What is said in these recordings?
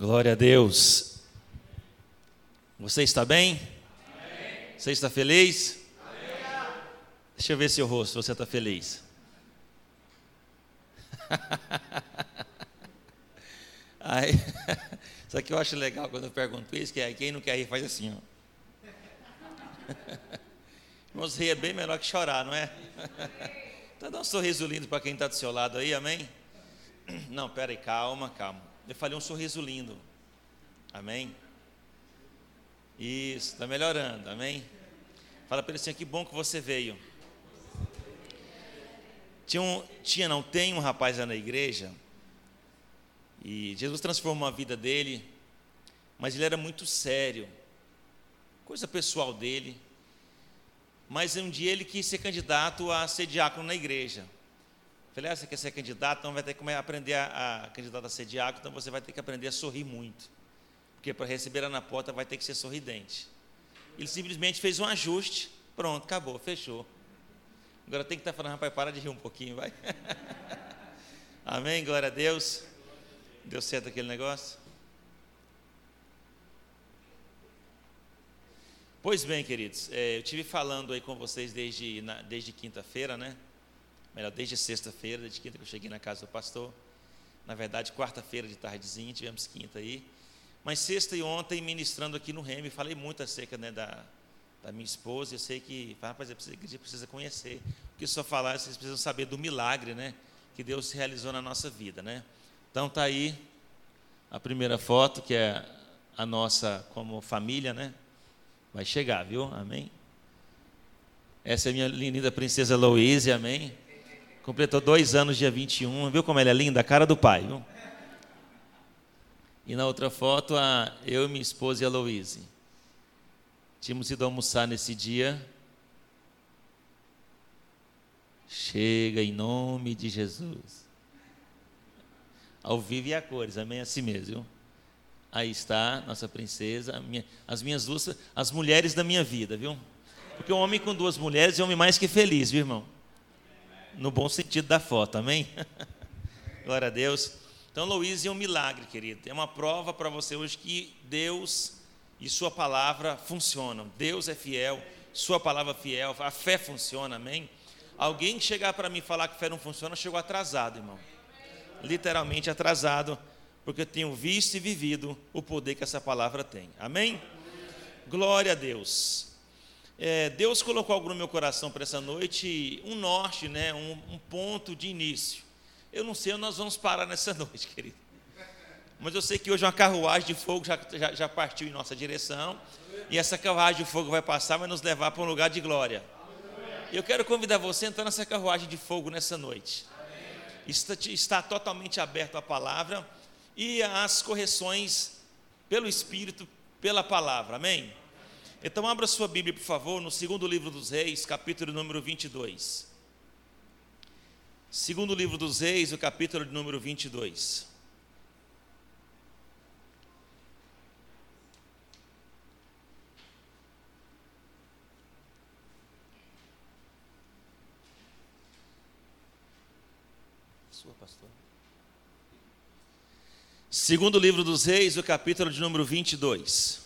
Glória a Deus. Você está bem? Amém. Você está feliz? Amém. Deixa eu ver seu rosto, você está feliz. Aí, isso que eu acho legal quando eu pergunto isso, que é quem não quer rir faz assim, ó. Irmãos, rir é bem melhor que chorar, não é? Então dá um sorriso lindo para quem está do seu lado aí, amém? Não, pera aí, calma, calma. Eu falei um sorriso lindo. Amém? Isso, está melhorando, amém? Fala para ele assim, que bom que você veio. Tinha, um, tinha, não, tem um rapaz lá na igreja, e Jesus transformou a vida dele, mas ele era muito sério, coisa pessoal dele. Mas um dia ele quis ser candidato a ser diácono na igreja. Falei, ah, você quer ser candidato, então vai ter que aprender a, a candidato a ser diácono, então você vai ter que aprender a sorrir muito. Porque para receber na porta vai ter que ser sorridente. Ele simplesmente fez um ajuste, pronto, acabou, fechou. Agora tem que estar tá falando, rapaz, para de rir um pouquinho, vai. Amém, glória a Deus. Deu certo aquele negócio? Pois bem, queridos, é, eu tive falando aí com vocês desde, desde quinta-feira, né? Melhor, desde sexta-feira, desde quinta que eu cheguei na casa do pastor. Na verdade, quarta-feira de tardezinha, tivemos quinta aí. Mas sexta e ontem, ministrando aqui no Reme, falei muito acerca né, da, da minha esposa. Eu sei que, rapaz, a igreja precisa conhecer. Porque só falar, vocês precisam saber do milagre, né? Que Deus realizou na nossa vida, né? Então tá aí a primeira foto, que é a nossa como família, né? Vai chegar, viu? Amém? Essa é a minha linda princesa Louise, amém? Completou dois anos, dia 21. Viu como ela é linda? A cara do pai. Viu? E na outra foto, a, eu, minha esposa e a Louise. Tínhamos ido almoçar nesse dia. Chega em nome de Jesus. Ao vivo e a cores, amém? Assim mesmo. Viu? Aí está nossa princesa, minha, as minhas duas, as mulheres da minha vida, viu? Porque um homem com duas mulheres é um homem mais que feliz, viu, irmão? No bom sentido da foto, amém? Glória a Deus. Então, Luiz é um milagre, querido. É uma prova para você hoje que Deus e Sua palavra funcionam. Deus é fiel, Sua palavra é fiel, a fé funciona, amém? Alguém que chegar para mim falar que fé não funciona, chegou atrasado, irmão. Literalmente atrasado, porque eu tenho visto e vivido o poder que essa palavra tem, amém? Glória a Deus é, Deus colocou algo no meu coração para essa noite, um norte, né, um, um, ponto de início. Eu não sei onde nós vamos parar nessa noite, querido. Mas eu sei que hoje uma carruagem de fogo já, já, já partiu em nossa direção. E essa carruagem de fogo vai passar, vai nos levar para um lugar de glória. Eu quero convidar você a entrar nessa carruagem de fogo nessa noite. Está, está totalmente aberto a palavra e as correções pelo Espírito, pela palavra. Amém? Então, abra sua Bíblia, por favor, no segundo livro dos Reis, capítulo número 22. Segundo livro dos Reis, o capítulo número 22. Sua pastor. Segundo livro dos Reis, o capítulo de número 22.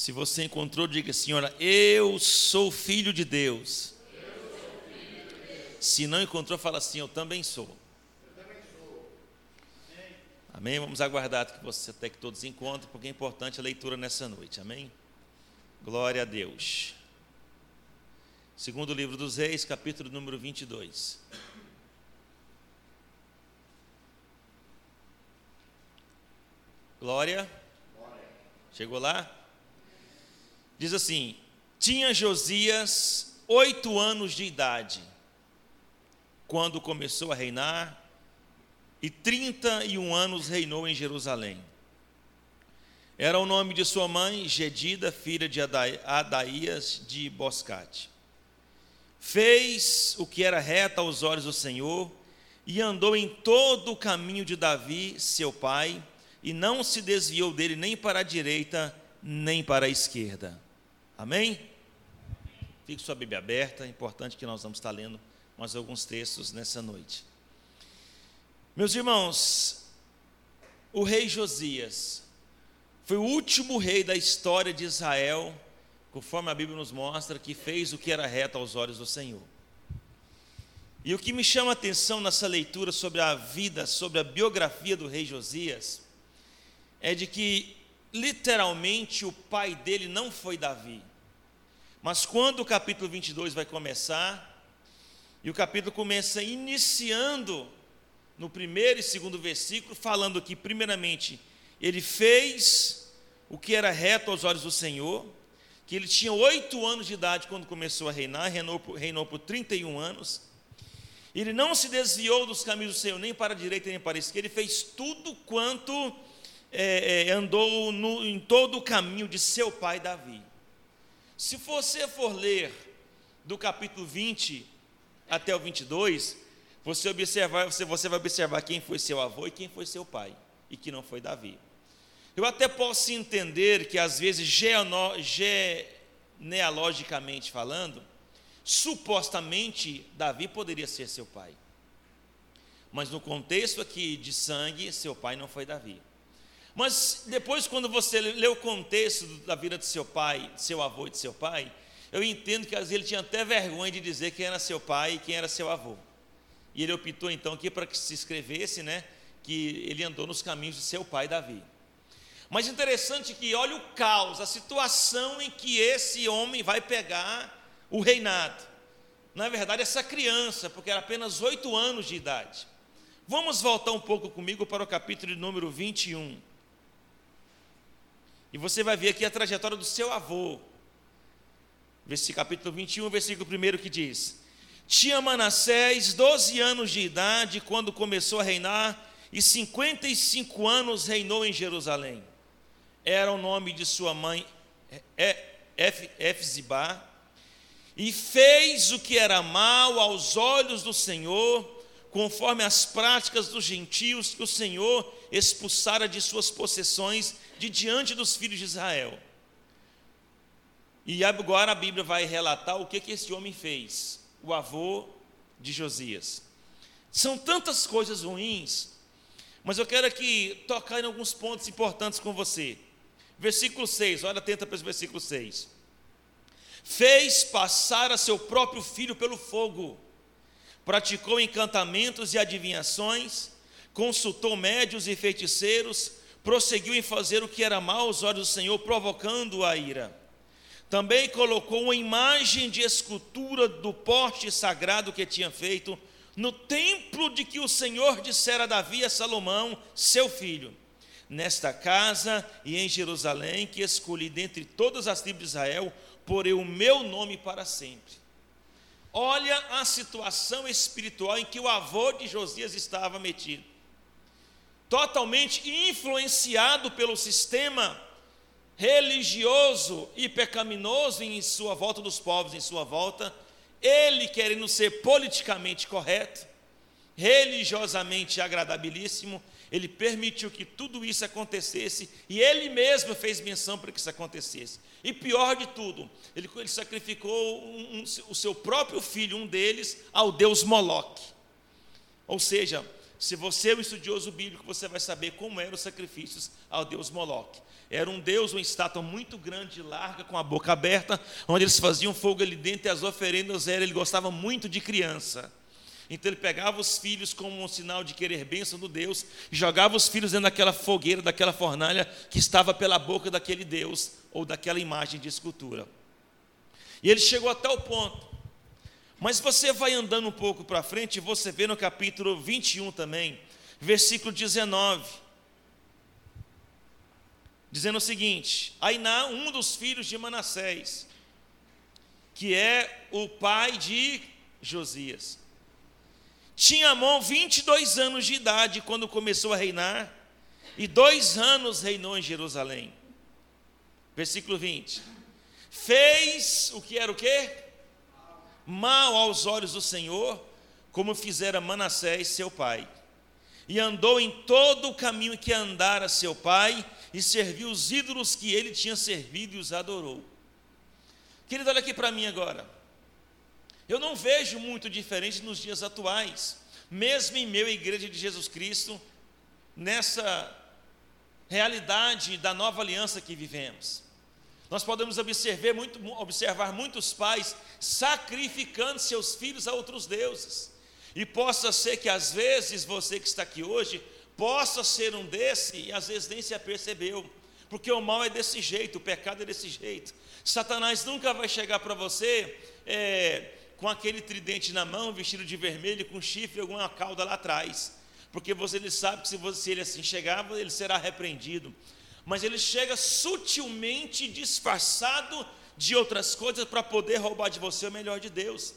Se você encontrou, diga, Senhora, eu sou filho de Deus. Filho de Deus. Se não encontrou, fala assim, eu também sou. Eu também sou. Amém. Amém? Vamos aguardar que você até que todos encontrem, porque é importante a leitura nessa noite. Amém? Glória a Deus. Segundo livro dos Reis, capítulo número 22. Glória. Glória. Chegou lá? Diz assim: Tinha Josias oito anos de idade quando começou a reinar, e trinta e um anos reinou em Jerusalém. Era o nome de sua mãe, Gedida, filha de Adaías de Boscate. Fez o que era reto aos olhos do Senhor e andou em todo o caminho de Davi, seu pai, e não se desviou dele nem para a direita, nem para a esquerda. Amém? Fique sua Bíblia aberta, é importante que nós vamos estar lendo mais alguns textos nessa noite. Meus irmãos, o rei Josias foi o último rei da história de Israel, conforme a Bíblia nos mostra, que fez o que era reto aos olhos do Senhor. E o que me chama a atenção nessa leitura sobre a vida, sobre a biografia do rei Josias, é de que literalmente o pai dele não foi Davi. Mas quando o capítulo 22 vai começar, e o capítulo começa iniciando no primeiro e segundo versículo, falando que, primeiramente, ele fez o que era reto aos olhos do Senhor, que ele tinha oito anos de idade quando começou a reinar, reinou por, reinou por 31 anos. Ele não se desviou dos caminhos do Senhor, nem para a direita nem para a esquerda, ele fez tudo quanto é, é, andou no, em todo o caminho de seu pai Davi. Se você for ler do capítulo 20 até o 22, você, observar, você, você vai observar quem foi seu avô e quem foi seu pai, e que não foi Davi. Eu até posso entender que, às vezes, genealogicamente falando, supostamente Davi poderia ser seu pai. Mas no contexto aqui de sangue, seu pai não foi Davi. Mas depois, quando você lê o contexto da vida de seu pai, de seu avô e de seu pai, eu entendo que às vezes ele tinha até vergonha de dizer quem era seu pai e quem era seu avô. E ele optou então aqui para que se escrevesse, né, que ele andou nos caminhos de seu pai Davi. Mas interessante que olha o caos, a situação em que esse homem vai pegar o reinado. Na verdade, essa criança, porque era apenas oito anos de idade. Vamos voltar um pouco comigo para o capítulo número 21. E você vai ver aqui a trajetória do seu avô. Versículo capítulo 21, versículo 1 que diz: Tinha Manassés 12 anos de idade quando começou a reinar, e 55 anos reinou em Jerusalém. Era o nome de sua mãe Efzibá, e fez o que era mal aos olhos do Senhor, conforme as práticas dos gentios que o Senhor expulsara de suas possessões de diante dos filhos de Israel. E agora a Bíblia vai relatar o que, que esse homem fez, o avô de Josias. São tantas coisas ruins, mas eu quero aqui tocar em alguns pontos importantes com você. Versículo 6, olha atenta para esse versículo 6. Fez passar a seu próprio filho pelo fogo, praticou encantamentos e adivinhações, consultou médios e feiticeiros, prosseguiu em fazer o que era mal aos olhos do Senhor, provocando a ira. Também colocou uma imagem de escultura do porte sagrado que tinha feito no templo de que o Senhor dissera a Davi a Salomão, seu filho. Nesta casa e em Jerusalém, que escolhi dentre todas as tribos de Israel, porei o meu nome para sempre. Olha a situação espiritual em que o avô de Josias estava metido totalmente influenciado pelo sistema religioso e pecaminoso em sua volta dos povos, em sua volta, ele querendo ser politicamente correto, religiosamente agradabilíssimo, ele permitiu que tudo isso acontecesse e ele mesmo fez menção para que isso acontecesse. E pior de tudo, ele, ele sacrificou um, um, o seu próprio filho, um deles, ao deus Moloque. Ou seja, se você é um estudioso bíblico, você vai saber como eram os sacrifícios ao deus Moloque. Era um deus, uma estátua muito grande, larga, com a boca aberta, onde eles faziam fogo ali dentro e as oferendas eram, ele gostava muito de criança. Então ele pegava os filhos como um sinal de querer bênção do Deus, e jogava os filhos dentro daquela fogueira, daquela fornalha que estava pela boca daquele Deus, ou daquela imagem de escultura. E ele chegou até o ponto. Mas você vai andando um pouco para frente e você vê no capítulo 21 também, versículo 19, dizendo o seguinte: Ainá, um dos filhos de Manassés, que é o pai de Josias, tinha Amon 22 anos de idade quando começou a reinar, e dois anos reinou em Jerusalém. Versículo 20. Fez o que era o quê? mal aos olhos do Senhor, como fizera Manassés, seu pai. E andou em todo o caminho que andara seu pai, e serviu os ídolos que ele tinha servido e os adorou. Querido, olha aqui para mim agora. Eu não vejo muito diferente nos dias atuais, mesmo em meu Igreja de Jesus Cristo, nessa realidade da nova aliança que vivemos. Nós podemos observar, muito, observar muitos pais sacrificando seus filhos a outros deuses. E possa ser que às vezes você que está aqui hoje possa ser um desse e às vezes nem se apercebeu. Porque o mal é desse jeito, o pecado é desse jeito. Satanás nunca vai chegar para você é, com aquele tridente na mão, vestido de vermelho, com chifre e alguma cauda lá atrás. Porque você ele sabe que se, você, se ele assim chegar, ele será repreendido mas ele chega sutilmente disfarçado de outras coisas para poder roubar de você o melhor de Deus.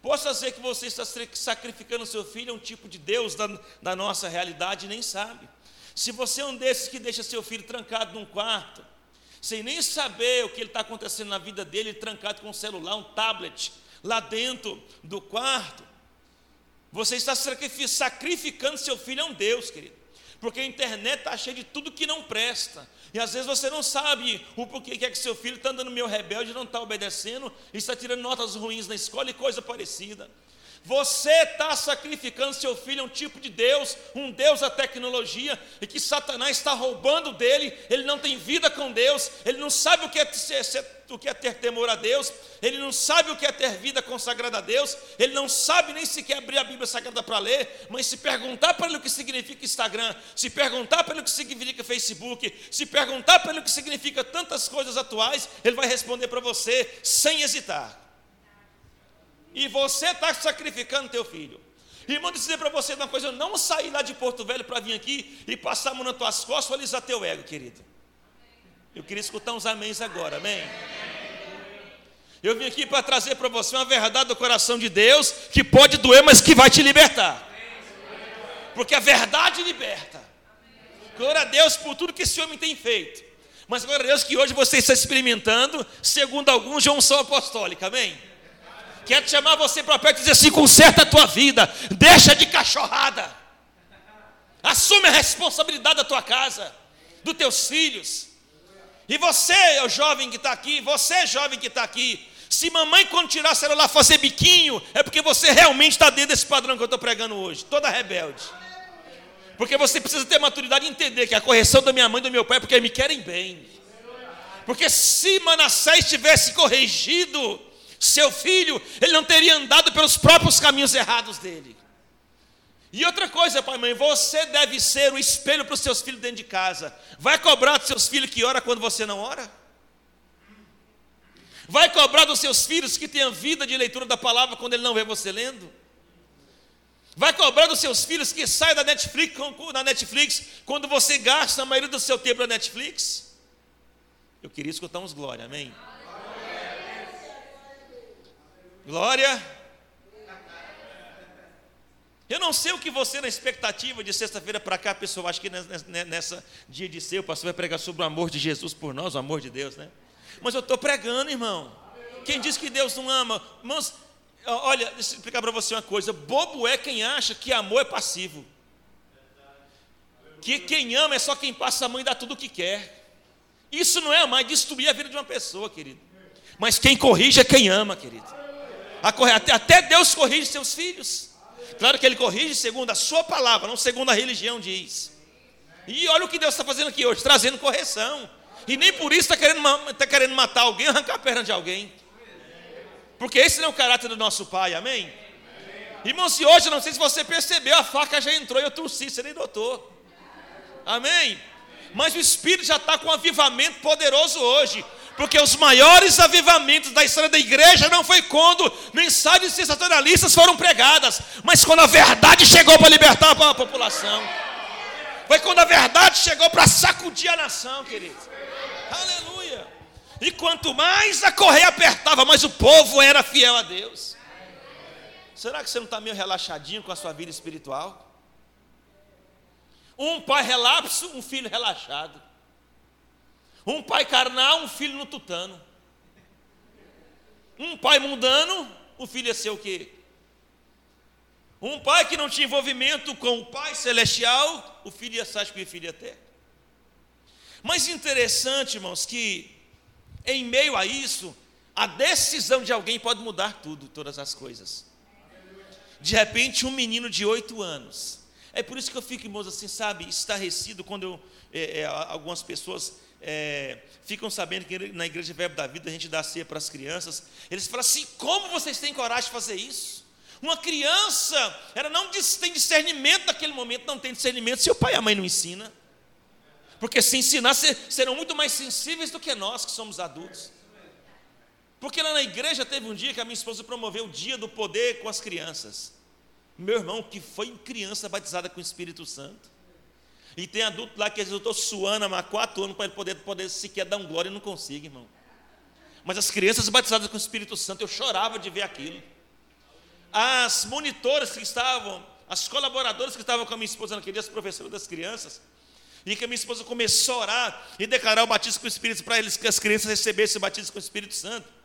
Posso dizer que você está sacrificando seu filho a um tipo de Deus da, da nossa realidade e nem sabe. Se você é um desses que deixa seu filho trancado num quarto, sem nem saber o que está acontecendo na vida dele, trancado com um celular, um tablet, lá dentro do quarto, você está sacrificando seu filho a um Deus, querido porque a internet está cheia de tudo que não presta. E às vezes você não sabe o porquê que é que seu filho está andando meio rebelde, não está obedecendo, e está tirando notas ruins na escola e coisa parecida. Você está sacrificando seu filho a um tipo de Deus, um Deus da tecnologia, e que Satanás está roubando dele, ele não tem vida com Deus, ele não sabe o que é, ser, o que é ter temor a Deus, ele não sabe o que é ter vida consagrada a Deus, ele não sabe nem sequer abrir a Bíblia Sagrada para ler, mas se perguntar para ele o que significa Instagram, se perguntar para ele o que significa Facebook, se perguntar para ele o que significa tantas coisas atuais, ele vai responder para você sem hesitar e você está sacrificando teu filho. Irmão, dizer para você uma coisa: eu não saí lá de Porto Velho para vir aqui e passar a mão nas tuas costas e alisar teu ego, querido. Eu queria escutar uns améns agora, amém? Eu vim aqui para trazer para você uma verdade do coração de Deus que pode doer, mas que vai te libertar. Porque a verdade liberta. Glória a Deus por tudo que esse homem tem feito. Mas glória a Deus que hoje você está experimentando, segundo alguns, de unção apostólica, amém? Quero chamar você para perto e dizer assim: conserta a tua vida, deixa de cachorrada, assume a responsabilidade da tua casa, dos teus filhos. E você, o jovem que está aqui, você, jovem que está aqui, se mamãe, quando tirar o celular, fazer biquinho, é porque você realmente está dentro desse padrão que eu estou pregando hoje, toda rebelde. Porque você precisa ter maturidade e entender que a correção da minha mãe e do meu pai é porque me querem bem. Porque se Manassés tivesse corrigido seu filho, ele não teria andado pelos próprios caminhos errados dele. E outra coisa, pai e mãe, você deve ser o espelho para os seus filhos dentro de casa. Vai cobrar dos seus filhos que ora quando você não ora? Vai cobrar dos seus filhos que tenham vida de leitura da palavra quando ele não vê você lendo? Vai cobrar dos seus filhos que saiam da Netflix, da Netflix quando você gasta a maioria do seu tempo na Netflix? Eu queria escutar uns glória, amém? Glória. Eu não sei o que você, na expectativa de sexta-feira para cá, pessoal, acho que nessa dia de ser, o pastor vai pregar sobre o amor de Jesus por nós, o amor de Deus, né? Mas eu estou pregando, irmão. Quem diz que Deus não ama? Irmãos, olha, deixa eu explicar para você uma coisa: bobo é quem acha que amor é passivo. Que quem ama é só quem passa a mão e dá tudo o que quer. Isso não é amar, é destruir a vida de uma pessoa, querido. Mas quem corrige é quem ama, querido. Até Deus corrige seus filhos. Claro que Ele corrige segundo a Sua palavra, não segundo a religião diz. E olha o que Deus está fazendo aqui hoje, trazendo correção. E nem por isso está querendo, querendo matar alguém, arrancar a perna de alguém. Porque esse não é o caráter do nosso Pai, amém? Irmão, se hoje, não sei se você percebeu, a faca já entrou e eu torci, você nem notou. Amém? Mas o Espírito já está com um avivamento poderoso hoje. Porque os maiores avivamentos da história da igreja não foi quando mensagens sensacionalistas foram pregadas, mas quando a verdade chegou para libertar a população. Foi quando a verdade chegou para sacudir a nação, querido. Aleluia. E quanto mais a correia apertava, mais o povo era fiel a Deus. Será que você não está meio relaxadinho com a sua vida espiritual? Um pai relapso, um filho relaxado. Um pai carnal, um filho no tutano. Um pai mundano, o filho ia ser o quê? Um pai que não tinha envolvimento com o pai celestial, o filho ia que o filho ia ter. Mas interessante, irmãos, que em meio a isso, a decisão de alguém pode mudar tudo, todas as coisas. De repente, um menino de oito anos É por isso que eu fico, irmãos, assim, sabe, estarrecido quando eu, é, é, algumas pessoas é, ficam sabendo que na igreja Verbo da Vida a gente dá ceia para as crianças. Eles falam assim: como vocês têm coragem de fazer isso? Uma criança, ela não tem discernimento naquele momento, não tem discernimento se o pai e a mãe não ensina. Porque se ensinar, serão muito mais sensíveis do que nós que somos adultos. Porque lá na igreja teve um dia que a minha esposa promoveu o dia do poder com as crianças. Meu irmão, que foi criança batizada com o Espírito Santo. E tem adulto lá que às vezes eu estou suando há quatro anos para ele poder, poder sequer dar um glória e não consigo, irmão. Mas as crianças batizadas com o Espírito Santo, eu chorava de ver aquilo. As monitoras que estavam, as colaboradoras que estavam com a minha esposa naquele dia, as professoras das crianças, e que a minha esposa começou a orar e declarar o batismo com o Espírito para eles, que as crianças recebessem o batismo com o Espírito Santo.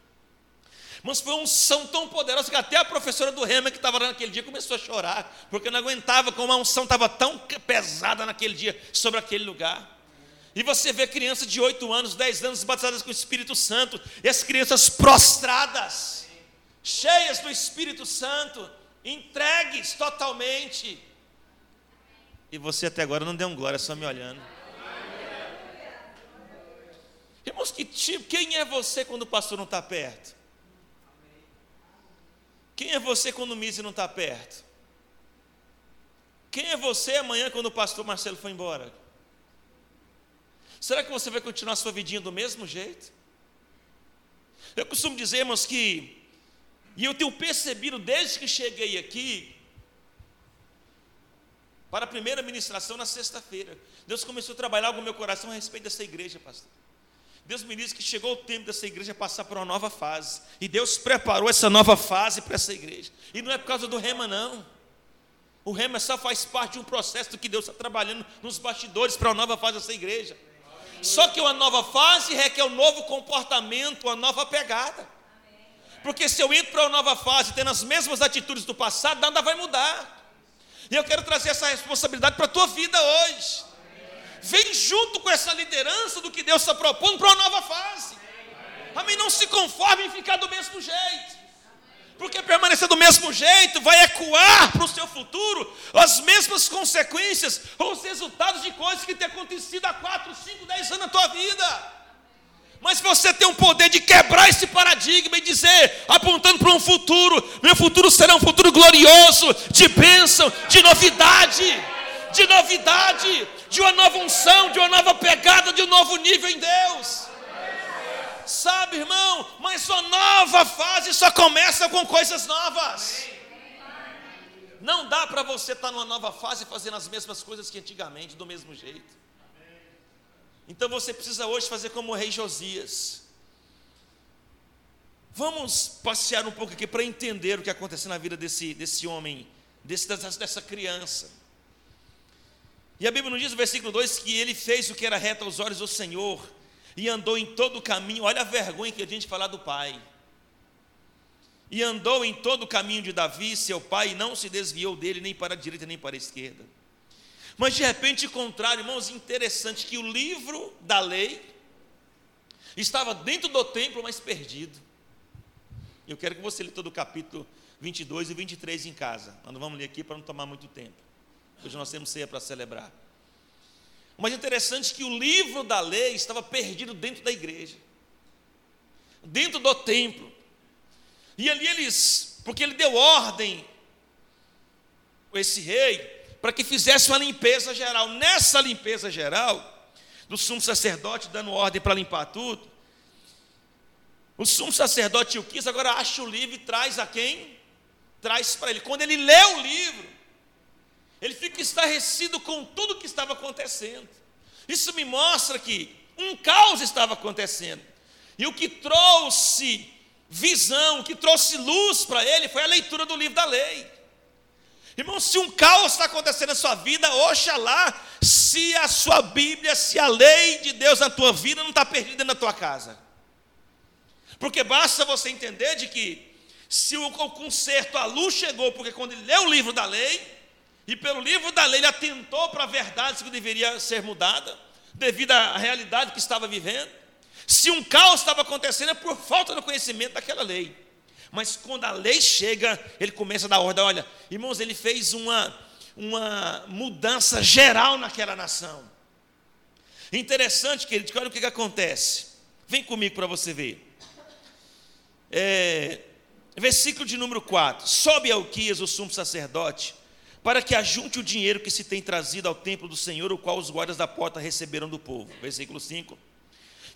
Mas foi uma unção tão poderosa que até a professora do Rema que estava lá naquele dia começou a chorar, porque não aguentava como a unção estava tão pesada naquele dia sobre aquele lugar. E você vê crianças de 8 anos, 10 anos batizadas com o Espírito Santo, e as crianças prostradas, cheias do Espírito Santo, entregues totalmente. E você até agora não deu um glória, só me olhando. Irmãos, que tipo, quem é você quando o pastor não está perto? Quem é você quando o Mise não está perto? Quem é você amanhã quando o pastor Marcelo for embora? Será que você vai continuar a sua vidinha do mesmo jeito? Eu costumo dizer, irmãos, que, e eu tenho percebido desde que cheguei aqui, para a primeira ministração na sexta-feira, Deus começou a trabalhar algo no meu coração a respeito dessa igreja, pastor. Deus me disse que chegou o tempo dessa igreja passar por uma nova fase. E Deus preparou essa nova fase para essa igreja. E não é por causa do rema, não. O rema só faz parte de um processo que Deus está trabalhando nos bastidores para uma nova fase dessa igreja. Só que uma nova fase requer um novo comportamento, uma nova pegada. Porque se eu entro para uma nova fase tendo as mesmas atitudes do passado, nada vai mudar. E eu quero trazer essa responsabilidade para a tua vida hoje vem junto com essa liderança do que Deus está propondo para uma nova fase. Amém? Não se conforme em ficar do mesmo jeito. Porque permanecer do mesmo jeito vai ecoar para o seu futuro as mesmas consequências ou os resultados de coisas que têm acontecido há 4, 5, 10 anos na tua vida. Mas você tem o poder de quebrar esse paradigma e dizer, apontando para um futuro: meu futuro será um futuro glorioso, de bênção, de novidade de novidade, de uma nova unção, de uma nova pegada, de um novo nível em Deus. Sabe, irmão, mas uma nova fase só começa com coisas novas. Não dá para você estar tá numa nova fase fazendo as mesmas coisas que antigamente, do mesmo jeito. Então você precisa hoje fazer como o rei Josias. Vamos passear um pouco aqui para entender o que aconteceu na vida desse, desse homem, desse, dessa, dessa criança. E a Bíblia nos diz no versículo 2 que ele fez o que era reto aos olhos do Senhor e andou em todo o caminho. Olha a vergonha que a gente falar do pai. E andou em todo o caminho de Davi, seu pai, e não se desviou dele nem para a direita nem para a esquerda. Mas de repente, contrário, irmãos, interessante que o livro da lei estava dentro do templo, mas perdido. Eu quero que você lê todo o capítulo 22 e 23 em casa. Nós não vamos ler aqui para não tomar muito tempo. Hoje nós temos ceia para celebrar. Mas interessante que o livro da lei estava perdido dentro da igreja, dentro do templo. E ali eles, porque ele deu ordem, esse rei, para que fizesse uma limpeza geral. Nessa limpeza geral, do sumo sacerdote dando ordem para limpar tudo, o sumo sacerdote o quis, agora acha o livro e traz a quem? Traz para ele. Quando ele lê o livro, ele fica estarrecido com tudo que estava acontecendo. Isso me mostra que um caos estava acontecendo. E o que trouxe visão, o que trouxe luz para ele foi a leitura do livro da lei. Irmão, se um caos está acontecendo na sua vida, oxalá, se a sua Bíblia, se a lei de Deus na tua vida não está perdida na tua casa. Porque basta você entender de que se o conserto, a luz chegou, porque quando ele leu o livro da lei, e pelo livro da lei ele atentou para a verdade que deveria ser mudada, devido à realidade que estava vivendo. Se um caos estava acontecendo é por falta do conhecimento daquela lei. Mas quando a lei chega, ele começa a dar ordem. Olha, irmãos, ele fez uma, uma mudança geral naquela nação. Interessante, querido, que olha o que, que acontece. Vem comigo para você ver. É, versículo de número 4: Sobe Alquias, o sumo sacerdote, para que ajunte o dinheiro que se tem trazido ao templo do Senhor, o qual os guardas da porta receberam do povo. Versículo 5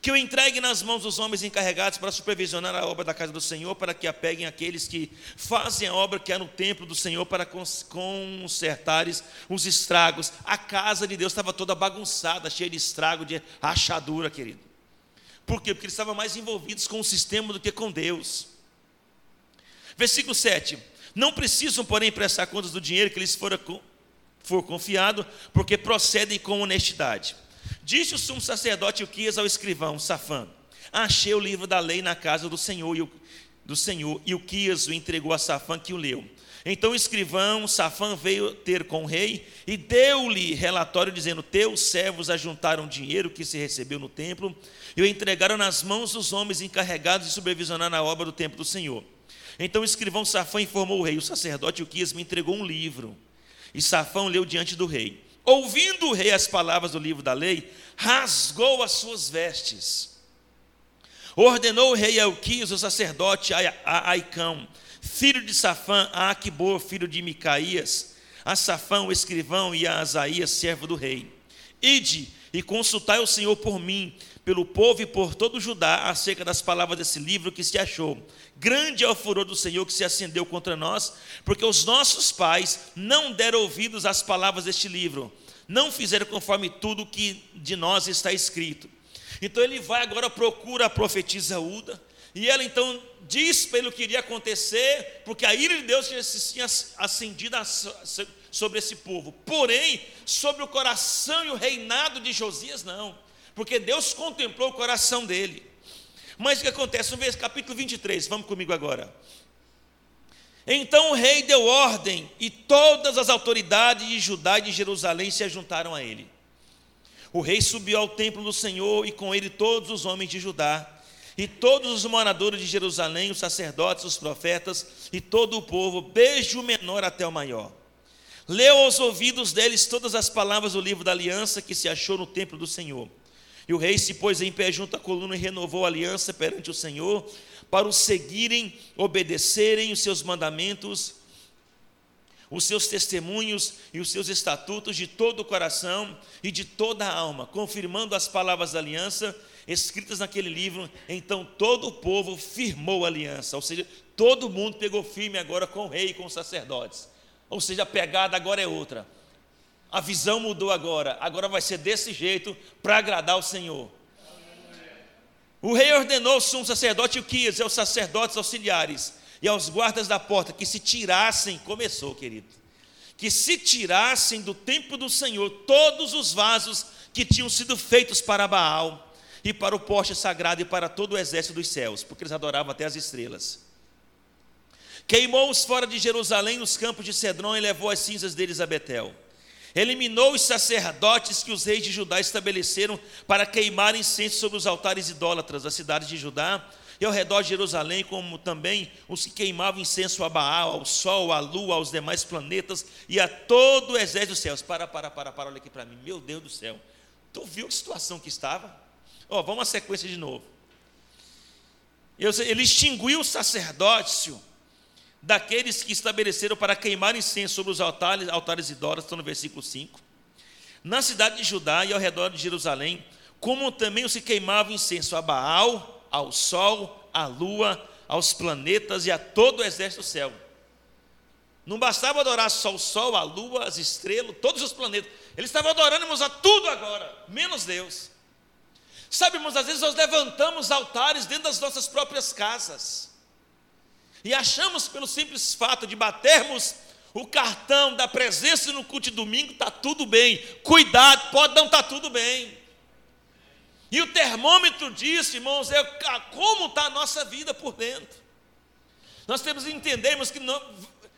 que o entregue nas mãos dos homens encarregados para supervisionar a obra da casa do Senhor, para que a peguem aqueles que fazem a obra que é no templo do Senhor, para consertares os estragos. A casa de Deus estava toda bagunçada, cheia de estrago, de rachadura, querido. Por quê? Porque eles estavam mais envolvidos com o sistema do que com Deus. Versículo 7. Não precisam, porém, prestar contas do dinheiro que lhes for, for confiado, porque procedem com honestidade. Disse o sumo sacerdote Uquias ao escrivão Safã: Achei o livro da lei na casa do Senhor e o, do Senhor, e o entregou a Safã que o leu. Então o escrivão Safã veio ter com o rei e deu-lhe relatório dizendo: Teus servos ajuntaram dinheiro que se recebeu no templo e o entregaram nas mãos dos homens encarregados de supervisionar a obra do templo do Senhor. Então o escrivão Safã informou o rei: O sacerdote Uquias me entregou um livro. E Safão leu diante do rei. Ouvindo o rei as palavras do livro da lei, rasgou as suas vestes. Ordenou o rei Elquias, o sacerdote a Aicão, filho de Safã, a Aquibor, filho de Micaías, a Safã, o escrivão, e a Asaías, servo do rei. Ide e consultai o Senhor por mim, pelo povo e por todo o Judá, acerca das palavras desse livro que se achou. Grande é o furor do Senhor que se acendeu contra nós, porque os nossos pais não deram ouvidos às palavras deste livro, não fizeram conforme tudo que de nós está escrito. Então ele vai agora procura a profetisa Uda, e ela então diz pelo que iria acontecer, porque a ira de Deus já se tinha acendido sobre esse povo. Porém, sobre o coração e o reinado de Josias, não, porque Deus contemplou o coração dele. Mas o que acontece? No capítulo 23, vamos comigo agora. Então o rei deu ordem, e todas as autoridades de Judá e de Jerusalém se juntaram a ele. O rei subiu ao templo do Senhor, e com ele todos os homens de Judá, e todos os moradores de Jerusalém, os sacerdotes, os profetas, e todo o povo, desde o menor até o maior. Leu aos ouvidos deles todas as palavras do livro da aliança que se achou no templo do Senhor. E o rei se pôs em pé junto à coluna e renovou a aliança perante o Senhor, para o seguirem, obedecerem os seus mandamentos, os seus testemunhos e os seus estatutos de todo o coração e de toda a alma, confirmando as palavras da aliança escritas naquele livro. Então todo o povo firmou a aliança, ou seja, todo mundo pegou firme agora com o rei e com os sacerdotes. Ou seja, a pegada agora é outra. A visão mudou agora, agora vai ser desse jeito para agradar o Senhor. O rei ordenou ao sumo sacerdote Uquias e aos sacerdotes auxiliares e aos guardas da porta que se tirassem, começou, querido, que se tirassem do templo do Senhor todos os vasos que tinham sido feitos para Baal e para o poste sagrado e para todo o exército dos céus, porque eles adoravam até as estrelas. Queimou-os fora de Jerusalém nos campos de Cedron e levou as cinzas deles a Betel eliminou os sacerdotes que os reis de Judá estabeleceram para queimar incenso sobre os altares idólatras das cidades de Judá e ao redor de Jerusalém, como também os que queimavam incenso a Baal, ao sol, à lua, aos demais planetas e a todo o exército dos céus. Para, para, para, para, olha aqui para mim, meu Deus do céu. Tu viu que situação que estava? Ó, oh, vamos à sequência de novo. Ele extinguiu o sacerdócio daqueles que estabeleceram para queimar incenso sobre os altares, altares idólatras, estão no versículo 5. Na cidade de Judá e ao redor de Jerusalém, como também os que queimavam incenso a Baal, ao sol, à lua, aos planetas e a todo o exército do céu. Não bastava adorar só o sol, a lua, as estrelas, todos os planetas. Eles estavam adorando irmãos, a tudo agora, menos Deus. Sabe, irmãos, às vezes nós levantamos altares dentro das nossas próprias casas e achamos pelo simples fato de batermos o cartão da presença no culto de domingo, está tudo bem. Cuidado, pode não estar tá tudo bem. E o termômetro disso, irmãos, é como está a nossa vida por dentro. Nós temos que entendermos que não,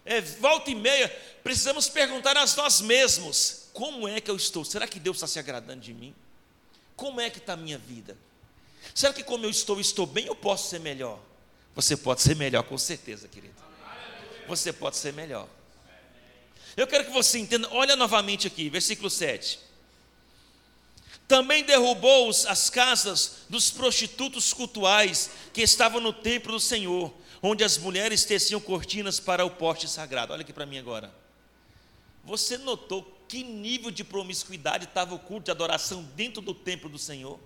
é, volta e meia precisamos perguntar a nós mesmos: como é que eu estou? Será que Deus está se agradando de mim? Como é que está a minha vida? Será que como eu estou, estou bem ou posso ser melhor? Você pode ser melhor, com certeza, querido. Você pode ser melhor. Eu quero que você entenda, olha novamente aqui, versículo 7. Também derrubou as casas dos prostitutos cultuais que estavam no templo do Senhor, onde as mulheres teciam cortinas para o poste sagrado. Olha aqui para mim agora. Você notou que nível de promiscuidade estava o culto de adoração dentro do templo do Senhor?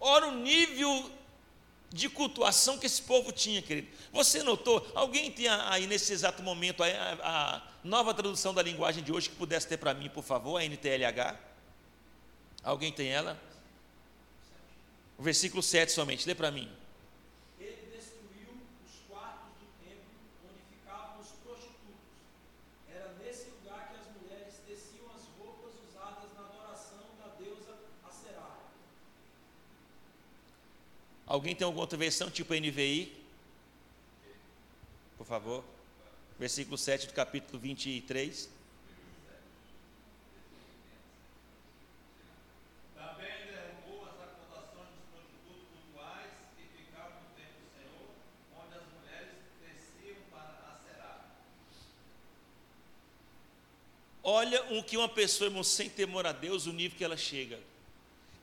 Ora, o nível de cultuação que esse povo tinha, querido. Você notou? Alguém tem aí nesse exato momento a, a, nova tradução da linguagem de hoje que pudesse ter para mim, por favor, a NTLH? Alguém tem ela? O versículo 7 somente, lê para mim. Ele destruiu os quartos do templo onde ficavam os prostitutos. Era nesse lugar que as mulheres teciam as roupas usadas na adoração da deusa Aserá. Alguém tem alguma outra versão, tipo NVI? Por favor. Versículo 7 do capítulo 23. Olha o que uma pessoa, irmão, sem temor a Deus, o nível que ela chega.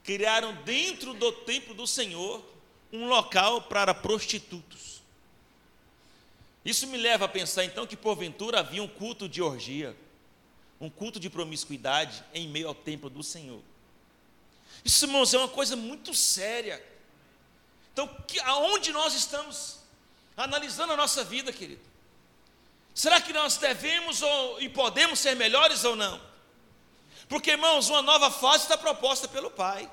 Criaram dentro do templo do Senhor um local para prostitutos. Isso me leva a pensar então que porventura havia um culto de orgia, um culto de promiscuidade em meio ao templo do Senhor. Isso, irmãos, é uma coisa muito séria. Então, que, aonde nós estamos analisando a nossa vida, querido? Será que nós devemos ou, e podemos ser melhores ou não? Porque, irmãos, uma nova fase está proposta pelo Pai.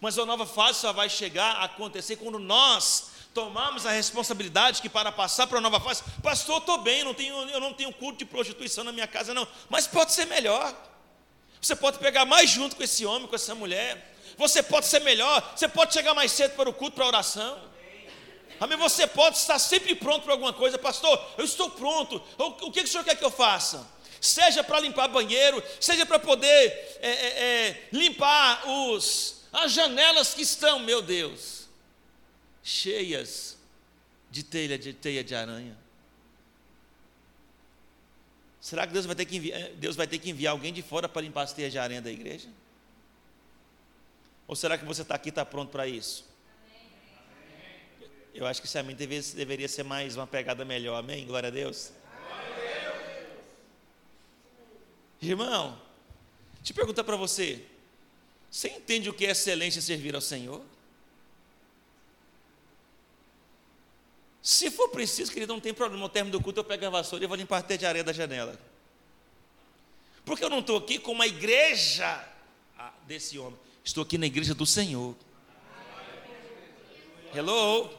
Mas uma nova fase só vai chegar a acontecer quando nós tomarmos a responsabilidade que para passar para a nova fase, pastor, estou bem, não tenho, eu não tenho culto de prostituição na minha casa, não. Mas pode ser melhor. Você pode pegar mais junto com esse homem, com essa mulher. Você pode ser melhor. Você pode chegar mais cedo para o culto, para a oração. Amém? Você pode estar sempre pronto para alguma coisa, pastor. Eu estou pronto. O que o senhor quer que eu faça? Seja para limpar banheiro, seja para poder é, é, é, limpar os, as janelas que estão, meu Deus, cheias de telha de teia de aranha. Será que Deus vai ter que enviar, Deus vai ter que enviar alguém de fora para limpar as teias de aranha da igreja? Ou será que você está aqui e está pronto para isso? Eu acho que esse amém deveria, deveria ser mais uma pegada melhor. Amém? Glória a Deus. A. Irmão, deixa eu perguntar para você. Você entende o que é excelência servir ao Senhor? Se for preciso, querido, não tem problema. No término do culto eu pego a vassoura e vou limpar até de areia da janela. Porque eu não estou aqui com uma igreja ah, desse homem. Estou aqui na igreja do Senhor. Hello?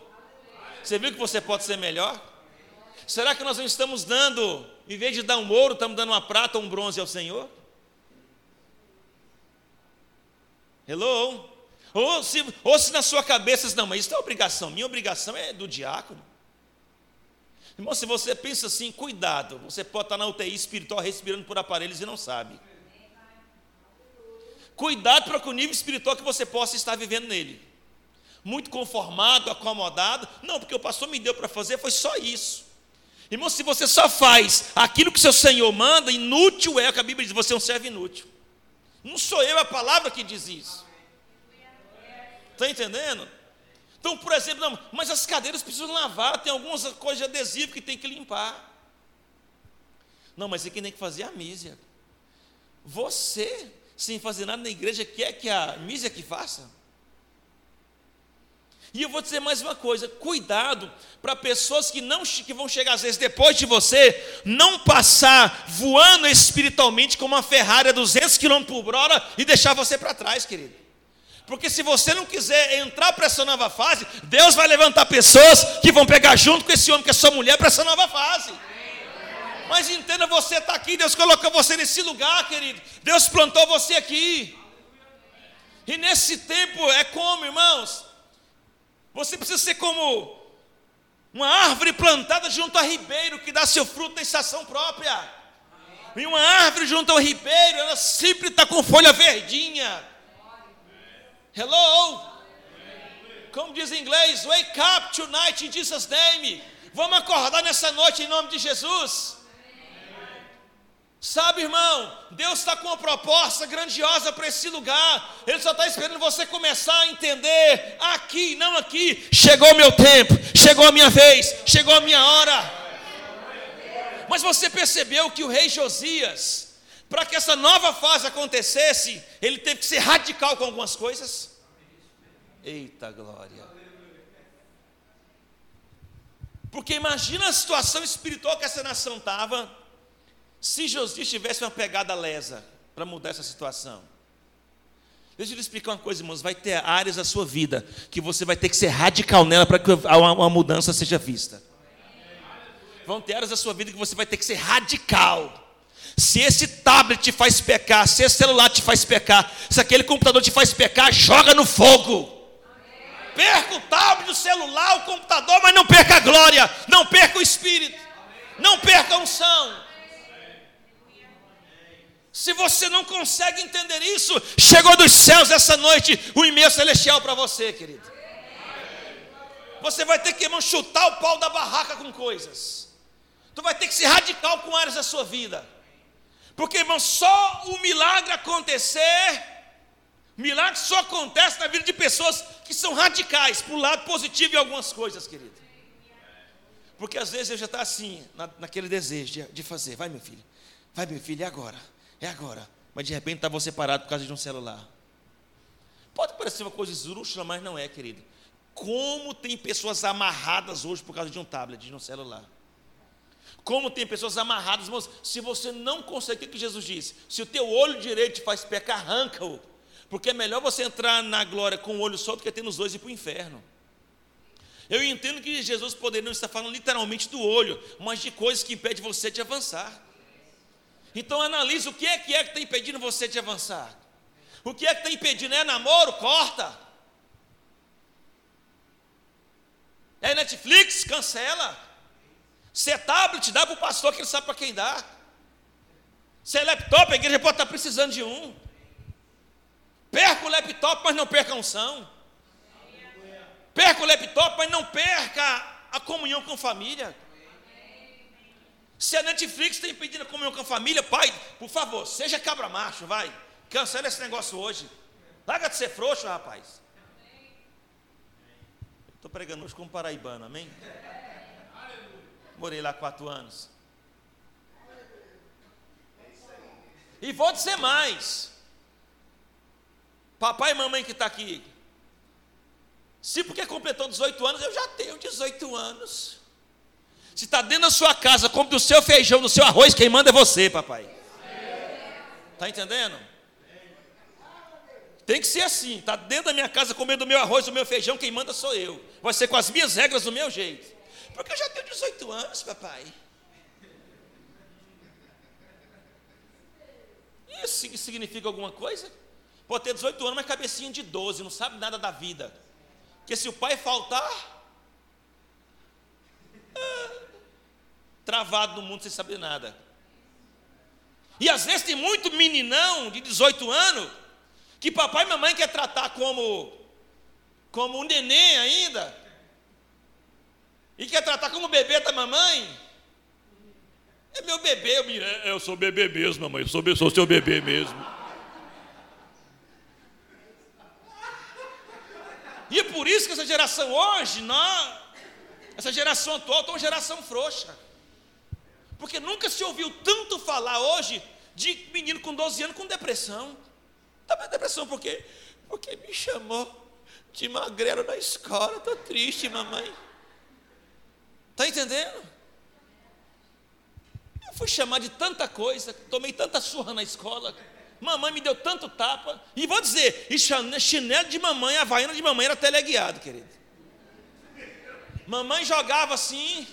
Você viu que você pode ser melhor? Será que nós não estamos dando, em vez de dar um ouro, estamos dando uma prata ou um bronze ao Senhor? Hello? Ou se, ou se na sua cabeça, não, mas isso é obrigação, minha obrigação é do diácono. Irmão, se você pensa assim, cuidado, você pode estar na UTI espiritual respirando por aparelhos e não sabe. Cuidado para o nível espiritual que você possa estar vivendo nele muito conformado, acomodado. Não, porque o pastor me deu para fazer, foi só isso. Irmão, se você só faz aquilo que seu Senhor manda, inútil é que a Bíblia diz, você é um servo inútil. Não sou eu a palavra que diz isso. Está entendendo? Então, por exemplo, não, mas as cadeiras precisam lavar, tem algumas coisas de adesivo que tem que limpar. Não, mas você que tem que fazer a mísia. Você, sem fazer nada na igreja, quer que a mísia que faça? E eu vou dizer mais uma coisa: cuidado para pessoas que não que vão chegar às vezes depois de você, não passar voando espiritualmente como uma Ferrari a 200 km por hora e deixar você para trás, querido. Porque se você não quiser entrar para essa nova fase, Deus vai levantar pessoas que vão pegar junto com esse homem, que é sua mulher, para essa nova fase. Mas entenda, você está aqui, Deus colocou você nesse lugar, querido. Deus plantou você aqui. E nesse tempo é como, irmãos? Você precisa ser como uma árvore plantada junto a ribeiro que dá seu fruto na estação própria. E uma árvore junto ao ribeiro, ela sempre está com folha verdinha. Hello? Como diz em inglês, wake up tonight in Jesus' name. Vamos acordar nessa noite em nome de Jesus. Sabe, irmão, Deus está com uma proposta grandiosa para esse lugar. Ele só está esperando você começar a entender aqui, não aqui. Chegou o meu tempo, chegou a minha vez, chegou a minha hora. Mas você percebeu que o rei Josias, para que essa nova fase acontecesse, ele teve que ser radical com algumas coisas? Eita glória! Porque imagina a situação espiritual que essa nação estava se Josias tivesse uma pegada lesa para mudar essa situação. Deixa eu lhe explicar uma coisa, irmãos. Vai ter áreas da sua vida que você vai ter que ser radical nela para que uma mudança seja vista. Vão ter áreas da sua vida que você vai ter que ser radical. Se esse tablet te faz pecar, se esse celular te faz pecar, se aquele computador te faz pecar, joga no fogo. Perca o tablet, o celular, o computador, mas não perca a glória, não perca o espírito, não perca a unção. Se você não consegue entender isso, chegou dos céus essa noite o e-mail celestial para você, querido. Você vai ter que, irmão, chutar o pau da barraca com coisas. Tu vai ter que ser radical com áreas da sua vida. Porque, irmão, só o milagre acontecer, milagre só acontece na vida de pessoas que são radicais, para o lado positivo em algumas coisas, querido. Porque às vezes eu já está assim, na, naquele desejo de, de fazer. Vai, meu filho, vai, meu filho, e agora? É agora. Mas de repente está você parado por causa de um celular. Pode parecer uma coisa esdrúxula, mas não é, querido. Como tem pessoas amarradas hoje por causa de um tablet, de um celular. Como tem pessoas amarradas, irmãos, se você não consegue, o que Jesus disse? Se o teu olho direito te faz pecar, arranca-o. Porque é melhor você entrar na glória com o olho só do que ter nos dois e ir para o inferno. Eu entendo que Jesus poderia não estar falando literalmente do olho, mas de coisas que impedem você de avançar. Então analise o que é que é que está impedindo você de avançar. O que é que está impedindo? É namoro? Corta. É Netflix? Cancela. Se é tablet, dá para o pastor que ele sabe para quem dá. Se é laptop, a igreja pode estar tá precisando de um. Perca o laptop, mas não perca a unção. Perca o laptop, mas não perca a comunhão com a família. Se a Netflix está impedindo a comunhão com a família, pai, por favor, seja cabra macho, vai. Cancela esse negócio hoje. Larga de ser frouxo, rapaz. Estou pregando hoje como paraibano, amém? Morei lá quatro anos. E vou dizer mais. Papai e mamãe que está aqui. Se porque completou 18 anos, eu já tenho 18 anos. Se está dentro da sua casa, compre do seu feijão, do seu arroz, quem manda é você, papai. Está entendendo? Tem que ser assim. Está dentro da minha casa comendo o meu arroz, o meu feijão, quem manda sou eu. Vai ser com as minhas regras, do meu jeito. Porque eu já tenho 18 anos, papai. Isso significa alguma coisa? Pode ter 18 anos, mas cabecinha de 12, não sabe nada da vida. Porque se o pai faltar, travado no mundo sem saber nada. E às vezes tem muito meninão de 18 anos que papai e mamãe quer tratar como como um neném ainda. E quer tratar como bebê da mamãe. É meu bebê, eu, me, é, eu sou bebê mesmo, mamãe, eu sou, sou seu bebê mesmo. E é por isso que essa geração hoje, nós, essa geração atual, está uma geração frouxa. Porque nunca se ouviu tanto falar hoje de menino com 12 anos com depressão. Está depressão por quê? Porque me chamou de magrelo na escola. Estou triste, mamãe. Está entendendo? Eu fui chamar de tanta coisa, tomei tanta surra na escola. Mamãe me deu tanto tapa. E vou dizer, e chinelo de mamãe, a vaiana de mamãe era teleguiado, querido. Mamãe jogava assim,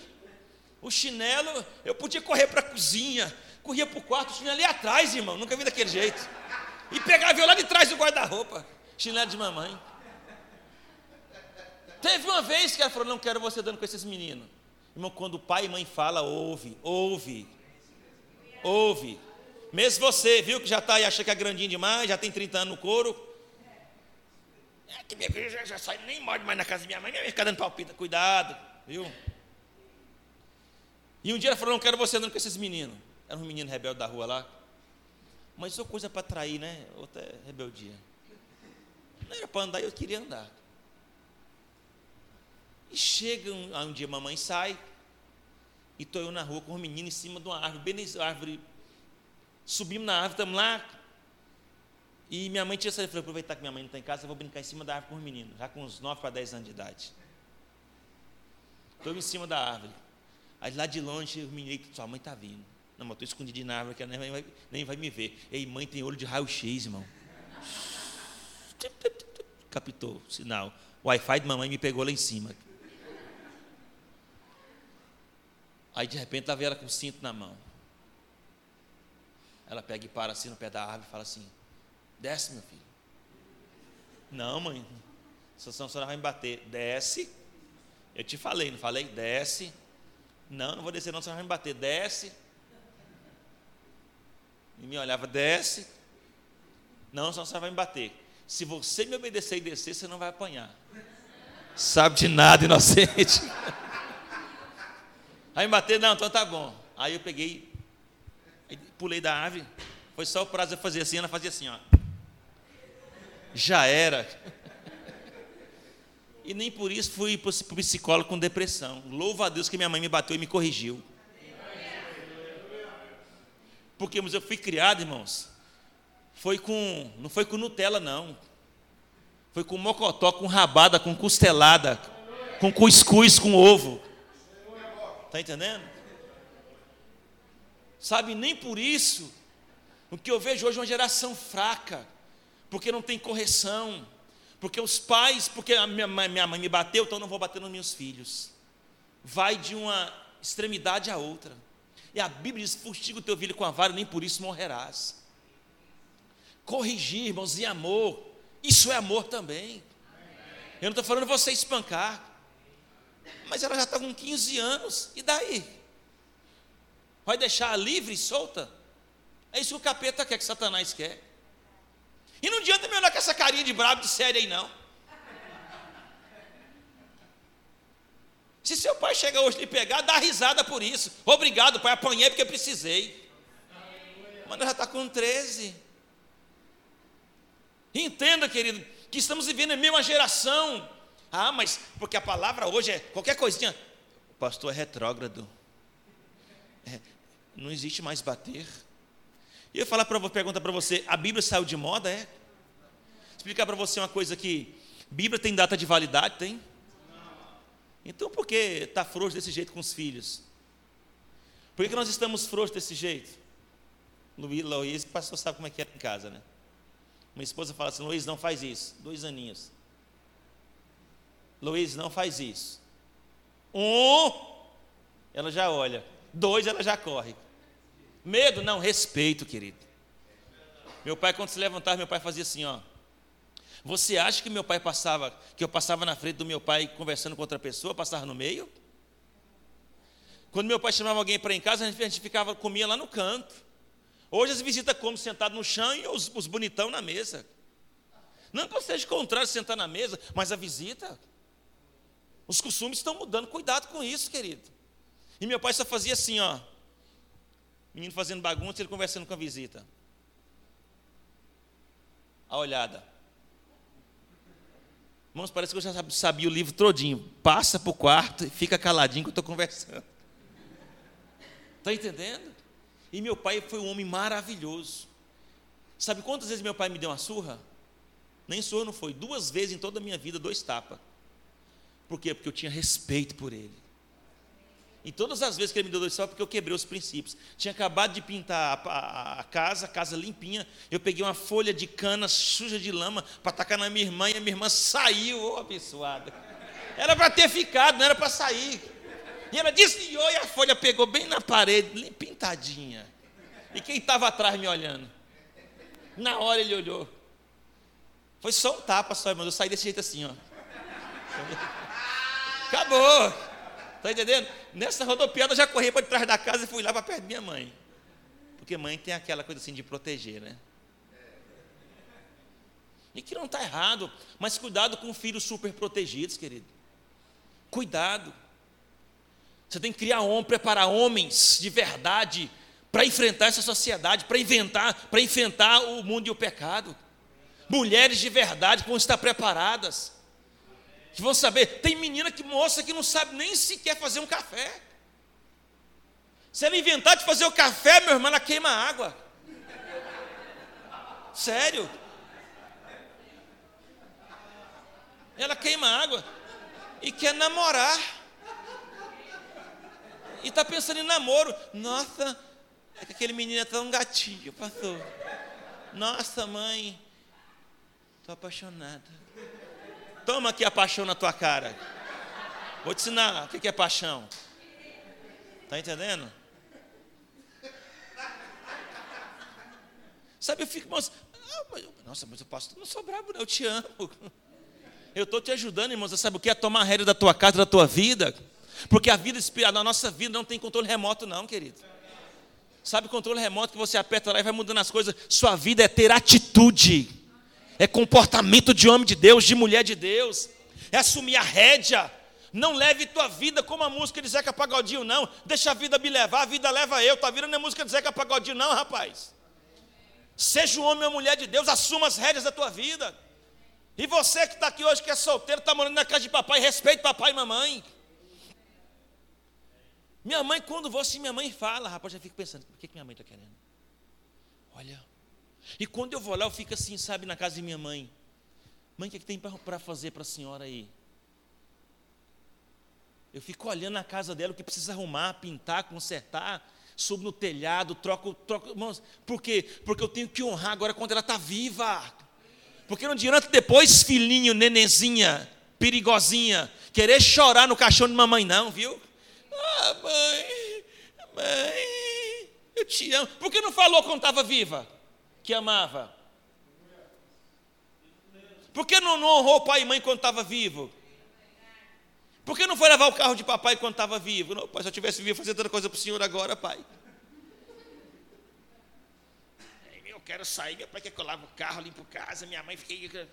o chinelo, eu podia correr para a cozinha, corria para o quarto, o chinelo ali atrás, irmão, nunca vi daquele jeito. E pegava lá de trás do guarda-roupa, chinelo de mamãe. Teve uma vez que ela falou: Não quero você dando com esses meninos. Irmão, quando o pai e mãe fala, ouve, ouve, ouve. Mesmo você, viu, que já está aí, acha que é grandinho demais, já tem 30 anos no couro. É que minha filha já, sai, nem morde mais na casa da minha mãe, minha fica dando palpita, cuidado, viu? E um dia ela falou: Não quero você andando com esses meninos. Era um menino rebelde da rua lá. Mas isso é coisa para trair, né? Outra é rebeldia. Não era para andar, eu queria andar. E chega um, um dia, mamãe sai, e estou eu na rua com um menino em cima de uma árvore, bem na árvore. Subimos na árvore, estamos lá. E minha mãe tinha saído, falei, aproveitar que minha mãe não está em casa, eu vou brincar em cima da árvore com os meninos, já com uns 9 para 10 anos de idade. Estou em cima da árvore. Aí lá de longe, os meninos, sua mãe está vindo. Não, mas estou escondido na árvore, que ela nem vai, nem vai me ver. Ei, mãe tem olho de raio-x, irmão. Captou, sinal. O Wi-Fi de mamãe me pegou lá em cima. Aí de repente ela vê ela com o cinto na mão. Ela pega e para assim no pé da árvore e fala assim: Desce, meu filho. Não, mãe. Essa senhora vai me bater. Desce. Eu te falei, não falei? Desce. Não, não vou descer, não, senhora vai me bater. Desce. E me olhava, desce. Não, senão você vai me bater. Se você me obedecer e descer, você não vai apanhar. Sabe de nada, inocente. Aí me bater, não, então tá bom. Aí eu peguei, pulei da árvore. Foi só o prazo de fazer assim, ela fazia assim, ó. Já era. E nem por isso fui para o psicólogo com depressão. Louva a Deus que minha mãe me bateu e me corrigiu. Porque mas eu fui criado, irmãos, foi com, não foi com Nutella, não. Foi com mocotó, com rabada, com costelada, com cuscuz, com ovo. Está entendendo? Sabe, nem por isso, o que eu vejo hoje é uma geração fraca, porque não tem correção, porque os pais, porque a minha, minha mãe me bateu, então não vou bater nos meus filhos. Vai de uma extremidade à outra. E a Bíblia diz: fustiga o teu filho com a vara, nem por isso morrerás. Corrigir, irmãos, em amor, isso é amor também. Eu não estou falando você espancar, mas ela já está com 15 anos, e daí? Vai deixar livre e solta? É isso que o capeta quer, que Satanás quer. E não adianta me olhar com essa carinha de brabo de sério aí, não. Se seu pai chega hoje lhe pegar, dá risada por isso. Obrigado, pai, apanhei porque precisei. Mas já está com 13. Entenda, querido, que estamos vivendo a mesma geração. Ah, mas porque a palavra hoje é qualquer coisinha. O pastor é retrógrado. É, não existe mais bater. E eu falar para pergunta para você, a Bíblia saiu de moda, é? Explicar para você uma coisa que Bíblia tem data de validade, tem? Então por que está frouxo desse jeito com os filhos? Por que nós estamos frouxos desse jeito? Luiz, Luiz, pastor sabe como é que é em casa, né? Minha esposa fala assim, Luiz, não faz isso. Dois aninhos. Luiz, não faz isso. Um, ela já olha. Dois, ela já corre. Medo? Não, respeito, querido. Meu pai, quando se levantava, meu pai fazia assim, ó. Você acha que meu pai passava, que eu passava na frente do meu pai conversando com outra pessoa, passava no meio? Quando meu pai chamava alguém para em casa, a gente, a gente ficava, comia lá no canto. Hoje as visitas como sentado no chão e os, os bonitão na mesa. Não que eu seja contrário sentar na mesa, mas a visita. Os costumes estão mudando. Cuidado com isso, querido. E meu pai só fazia assim, ó. Menino fazendo bagunça, ele conversando com a visita. A olhada. Irmãos, parece que eu já sabia o livro todinho. Passa para o quarto e fica caladinho que eu estou conversando. Está entendendo? E meu pai foi um homem maravilhoso. Sabe quantas vezes meu pai me deu uma surra? Nem surra não foi. Duas vezes em toda a minha vida, dois tapas. Por quê? Porque eu tinha respeito por ele. E todas as vezes que ele me deu dois só porque eu quebrei os princípios. Tinha acabado de pintar a, a, a, casa, a casa limpinha. Eu peguei uma folha de cana suja de lama para tacar na minha irmã e a minha irmã saiu, ô oh, abençoada. Era para ter ficado, não era para sair. E ela desviou e a folha pegou bem na parede, pintadinha. E quem estava atrás me olhando? Na hora ele olhou. Foi só um tapa só, irmão. Eu saí desse jeito assim, ó. Acabou. Está entendendo? Nessa rodopiada eu já corri para trás da casa e fui lá para perto da minha mãe. Porque mãe tem aquela coisa assim de proteger, né? E que não está errado, mas cuidado com filhos super protegidos, querido. Cuidado. Você tem que criar homem, preparar homens de verdade para enfrentar essa sociedade, para inventar, para enfrentar o mundo e o pecado. Mulheres de verdade vão estar preparadas. Que vão saber, tem menina que moça que não sabe nem sequer fazer um café. Se ela inventar de fazer o café, meu irmão, ela queima água. Sério? Ela queima água e quer namorar. E está pensando em namoro. Nossa, é que aquele menino é tão gatinho, passou. Nossa, mãe, estou apaixonada. Toma aqui a paixão na tua cara. Vou te ensinar o que é paixão. Está entendendo? Sabe, eu fico, mas, ah, nossa, mas eu pastor, não sou brabo, não, eu te amo. Eu estou te ajudando, irmãos, sabe o que? A tomar a rédea da tua casa, da tua vida. Porque a vida, a nossa vida não tem controle remoto, não, querido. Sabe controle remoto que você aperta lá e vai mudando as coisas? Sua vida é ter atitude, é comportamento de homem de Deus, de mulher de Deus, é assumir a rédea. Não leve tua vida como a música de Zeca Pagodinho, não. Deixa a vida me levar, a vida leva eu. Tua vida não é música de Zeca Pagodinho, não, rapaz. Seja um homem ou mulher de Deus, assuma as rédeas da tua vida. E você que está aqui hoje, que é solteiro, está morando na casa de papai, respeite papai e mamãe. Minha mãe, quando você, minha mãe fala, rapaz, já fico pensando, que, que minha mãe está querendo? Olha. E quando eu vou lá, eu fico assim, sabe, na casa de minha mãe. Mãe, o que, que tem para fazer para a senhora aí? Eu fico olhando a casa dela, o que precisa arrumar, pintar, consertar subo no telhado, troco, troco. Irmãos, por quê? Porque eu tenho que honrar agora quando ela está viva. Porque não adianta depois, filhinho, nenenzinha, perigosinha, querer chorar no caixão de mamãe, não, viu? Ah, mãe, mãe, eu te amo. Por que não falou quando estava viva? Que amava? Por que não, não honrou pai e mãe quando estava vivo? Por que não foi levar o carro de papai quando estava vivo? Não, pai, se eu tivesse vivo, fazer tanta coisa para o senhor agora, pai. Eu quero sair, meu pai quer que eu lave o carro, limpo casa, minha mãe fica.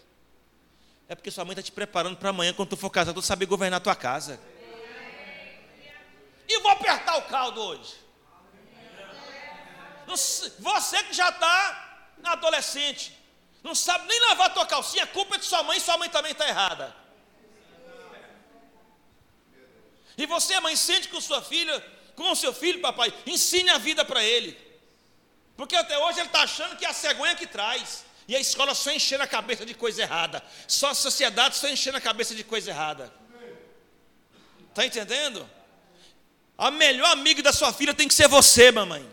É porque sua mãe está te preparando para amanhã, quando tu for casado, tu saber governar a tua casa. E vou apertar o caldo hoje. Você que já está adolescente, não sabe nem lavar a tua calcinha, a culpa é de sua mãe, sua mãe também está errada. E você, mãe, sente com sua filha, com o seu filho, papai, ensine a vida para ele. Porque até hoje ele está achando que é a cegonha que traz. E a escola só enchendo a cabeça de coisa errada. Só a sociedade só enchendo a cabeça de coisa errada. Está entendendo? A melhor amiga da sua filha tem que ser você, mamãe.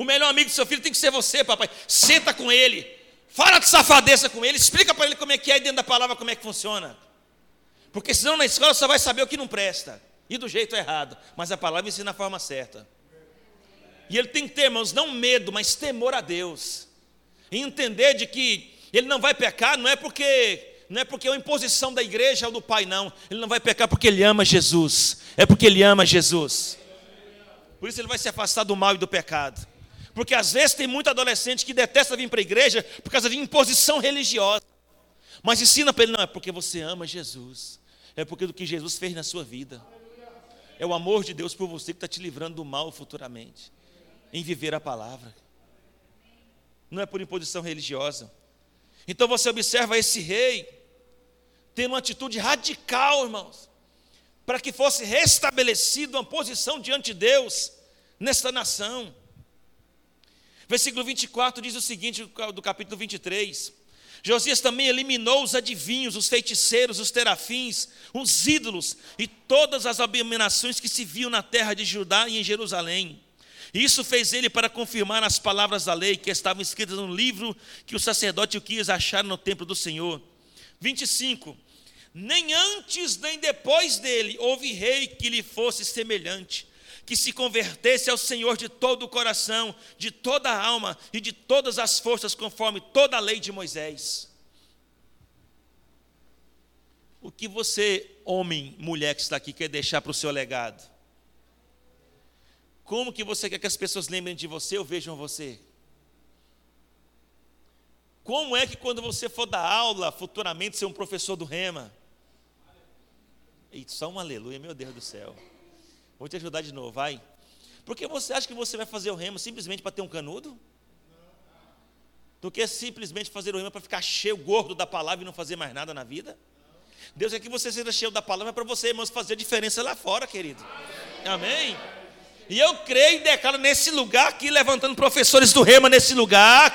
O melhor amigo do seu filho tem que ser você, papai. Senta com ele. Fala de safadeza com ele. Explica para ele como é que é dentro da palavra, como é que funciona. Porque senão na escola só vai saber o que não presta. E do jeito errado. Mas a palavra ensina a forma certa. E ele tem que ter, irmãos, não medo, mas temor a Deus. E entender de que ele não vai pecar, não é porque não é porque é uma imposição da igreja ou do pai, não. Ele não vai pecar porque ele ama Jesus. É porque ele ama Jesus. Por isso ele vai se afastar do mal e do pecado. Porque às vezes tem muito adolescente que detesta vir para a igreja por causa de imposição religiosa. Mas ensina para ele, não, é porque você ama Jesus é porque do que Jesus fez na sua vida. É o amor de Deus por você que está te livrando do mal futuramente, em viver a palavra. Não é por imposição religiosa. Então você observa esse rei tendo uma atitude radical, irmãos, para que fosse restabelecida uma posição diante de Deus nesta nação. Versículo 24 diz o seguinte, do capítulo 23: Josias também eliminou os adivinhos, os feiticeiros, os terafins, os ídolos e todas as abominações que se viam na terra de Judá e em Jerusalém. Isso fez ele para confirmar as palavras da lei que estavam escritas no livro que o sacerdote Uquias acharam no templo do Senhor. 25. Nem antes nem depois dele houve rei que lhe fosse semelhante, que se convertesse ao Senhor de todo o coração, de toda a alma e de todas as forças, conforme toda a lei de Moisés. O que você, homem, mulher que está aqui, quer deixar para o seu legado? Como que você quer que as pessoas lembrem de você ou vejam você? Como é que quando você for dar aula, futuramente ser um professor do Rema? Eita, só um aleluia, meu Deus do céu. Vou te ajudar de novo, vai. Porque você acha que você vai fazer o rema simplesmente para ter um canudo? Do que simplesmente fazer o rema para ficar cheio, gordo da palavra e não fazer mais nada na vida? Deus quer que você seja cheio da palavra para você, irmãos, fazer a diferença lá fora, querido. Amém? E eu creio e declaro nesse lugar aqui, levantando professores do rema nesse lugar,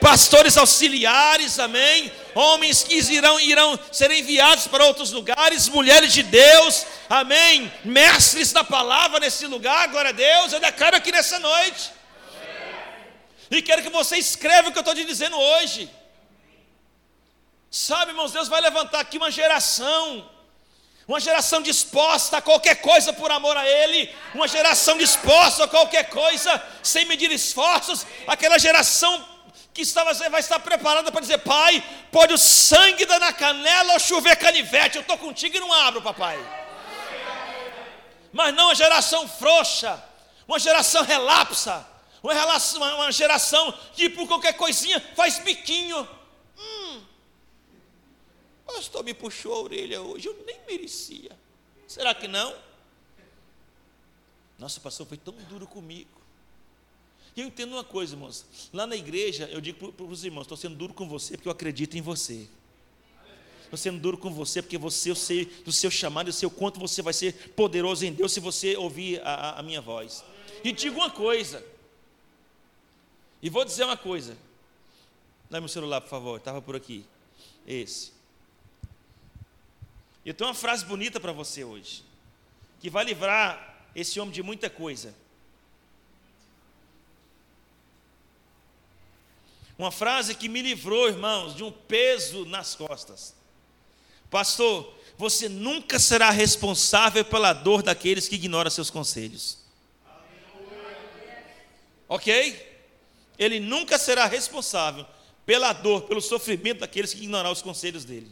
pastores auxiliares, amém? Homens que irão, irão ser enviados para outros lugares, mulheres de Deus, amém? Mestres da palavra nesse lugar, glória a Deus, eu declaro aqui nessa noite. E quero que você escreva o que eu estou te dizendo hoje. Sabe, irmãos, Deus vai levantar aqui uma geração, uma geração disposta a qualquer coisa por amor a Ele, uma geração disposta a qualquer coisa sem medir esforços, aquela geração que estava, vai estar preparada para dizer: Pai, pode o sangue dar na canela ou chover canivete, eu estou contigo e não abro, papai. Mas não uma geração frouxa, uma geração relapsa, uma, relação, uma geração que por qualquer coisinha faz biquinho. Hum, pastor me puxou a orelha hoje, eu nem merecia. Será que não? Nossa, pastor foi tão duro comigo. Eu entendo uma coisa, irmãos. Lá na igreja, eu digo para os irmãos: estou sendo duro com você porque eu acredito em você. Estou sendo duro com você porque você, eu sei do seu chamado, eu sei o quanto você vai ser poderoso em Deus se você ouvir a, a minha voz. E digo uma coisa. E vou dizer uma coisa. Dá meu celular, por favor. Estava por aqui. Esse. Eu tenho uma frase bonita para você hoje. Que vai livrar esse homem de muita coisa. Uma frase que me livrou, irmãos, de um peso nas costas. Pastor, você nunca será responsável pela dor daqueles que ignoram seus conselhos. Ok? Ele nunca será responsável pela dor, pelo sofrimento daqueles que ignorar os conselhos dele.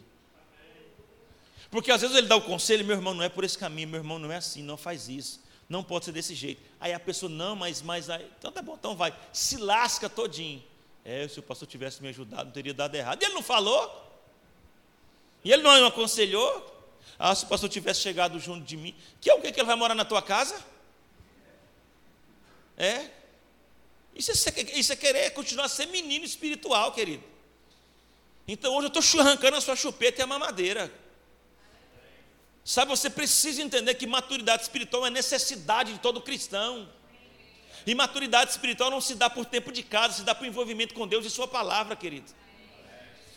Porque às vezes ele dá o conselho, meu irmão, não é por esse caminho, meu irmão, não é assim, não faz isso, não pode ser desse jeito. Aí a pessoa, não, mas, mas, aí, então tá bom, então vai, se lasca todinho. É, se o pastor tivesse me ajudado, não teria dado errado. E ele não falou? E ele não aconselhou? Ah, se o pastor tivesse chegado junto de mim, que é o que, que ele vai morar na tua casa? É? Isso é, isso é querer continuar a ser menino espiritual, querido. Então hoje eu estou arrancando a sua chupeta e a mamadeira. Sabe, você precisa entender que maturidade espiritual é necessidade de todo cristão. E maturidade espiritual não se dá por tempo de casa, se dá por envolvimento com Deus e Sua palavra, querido.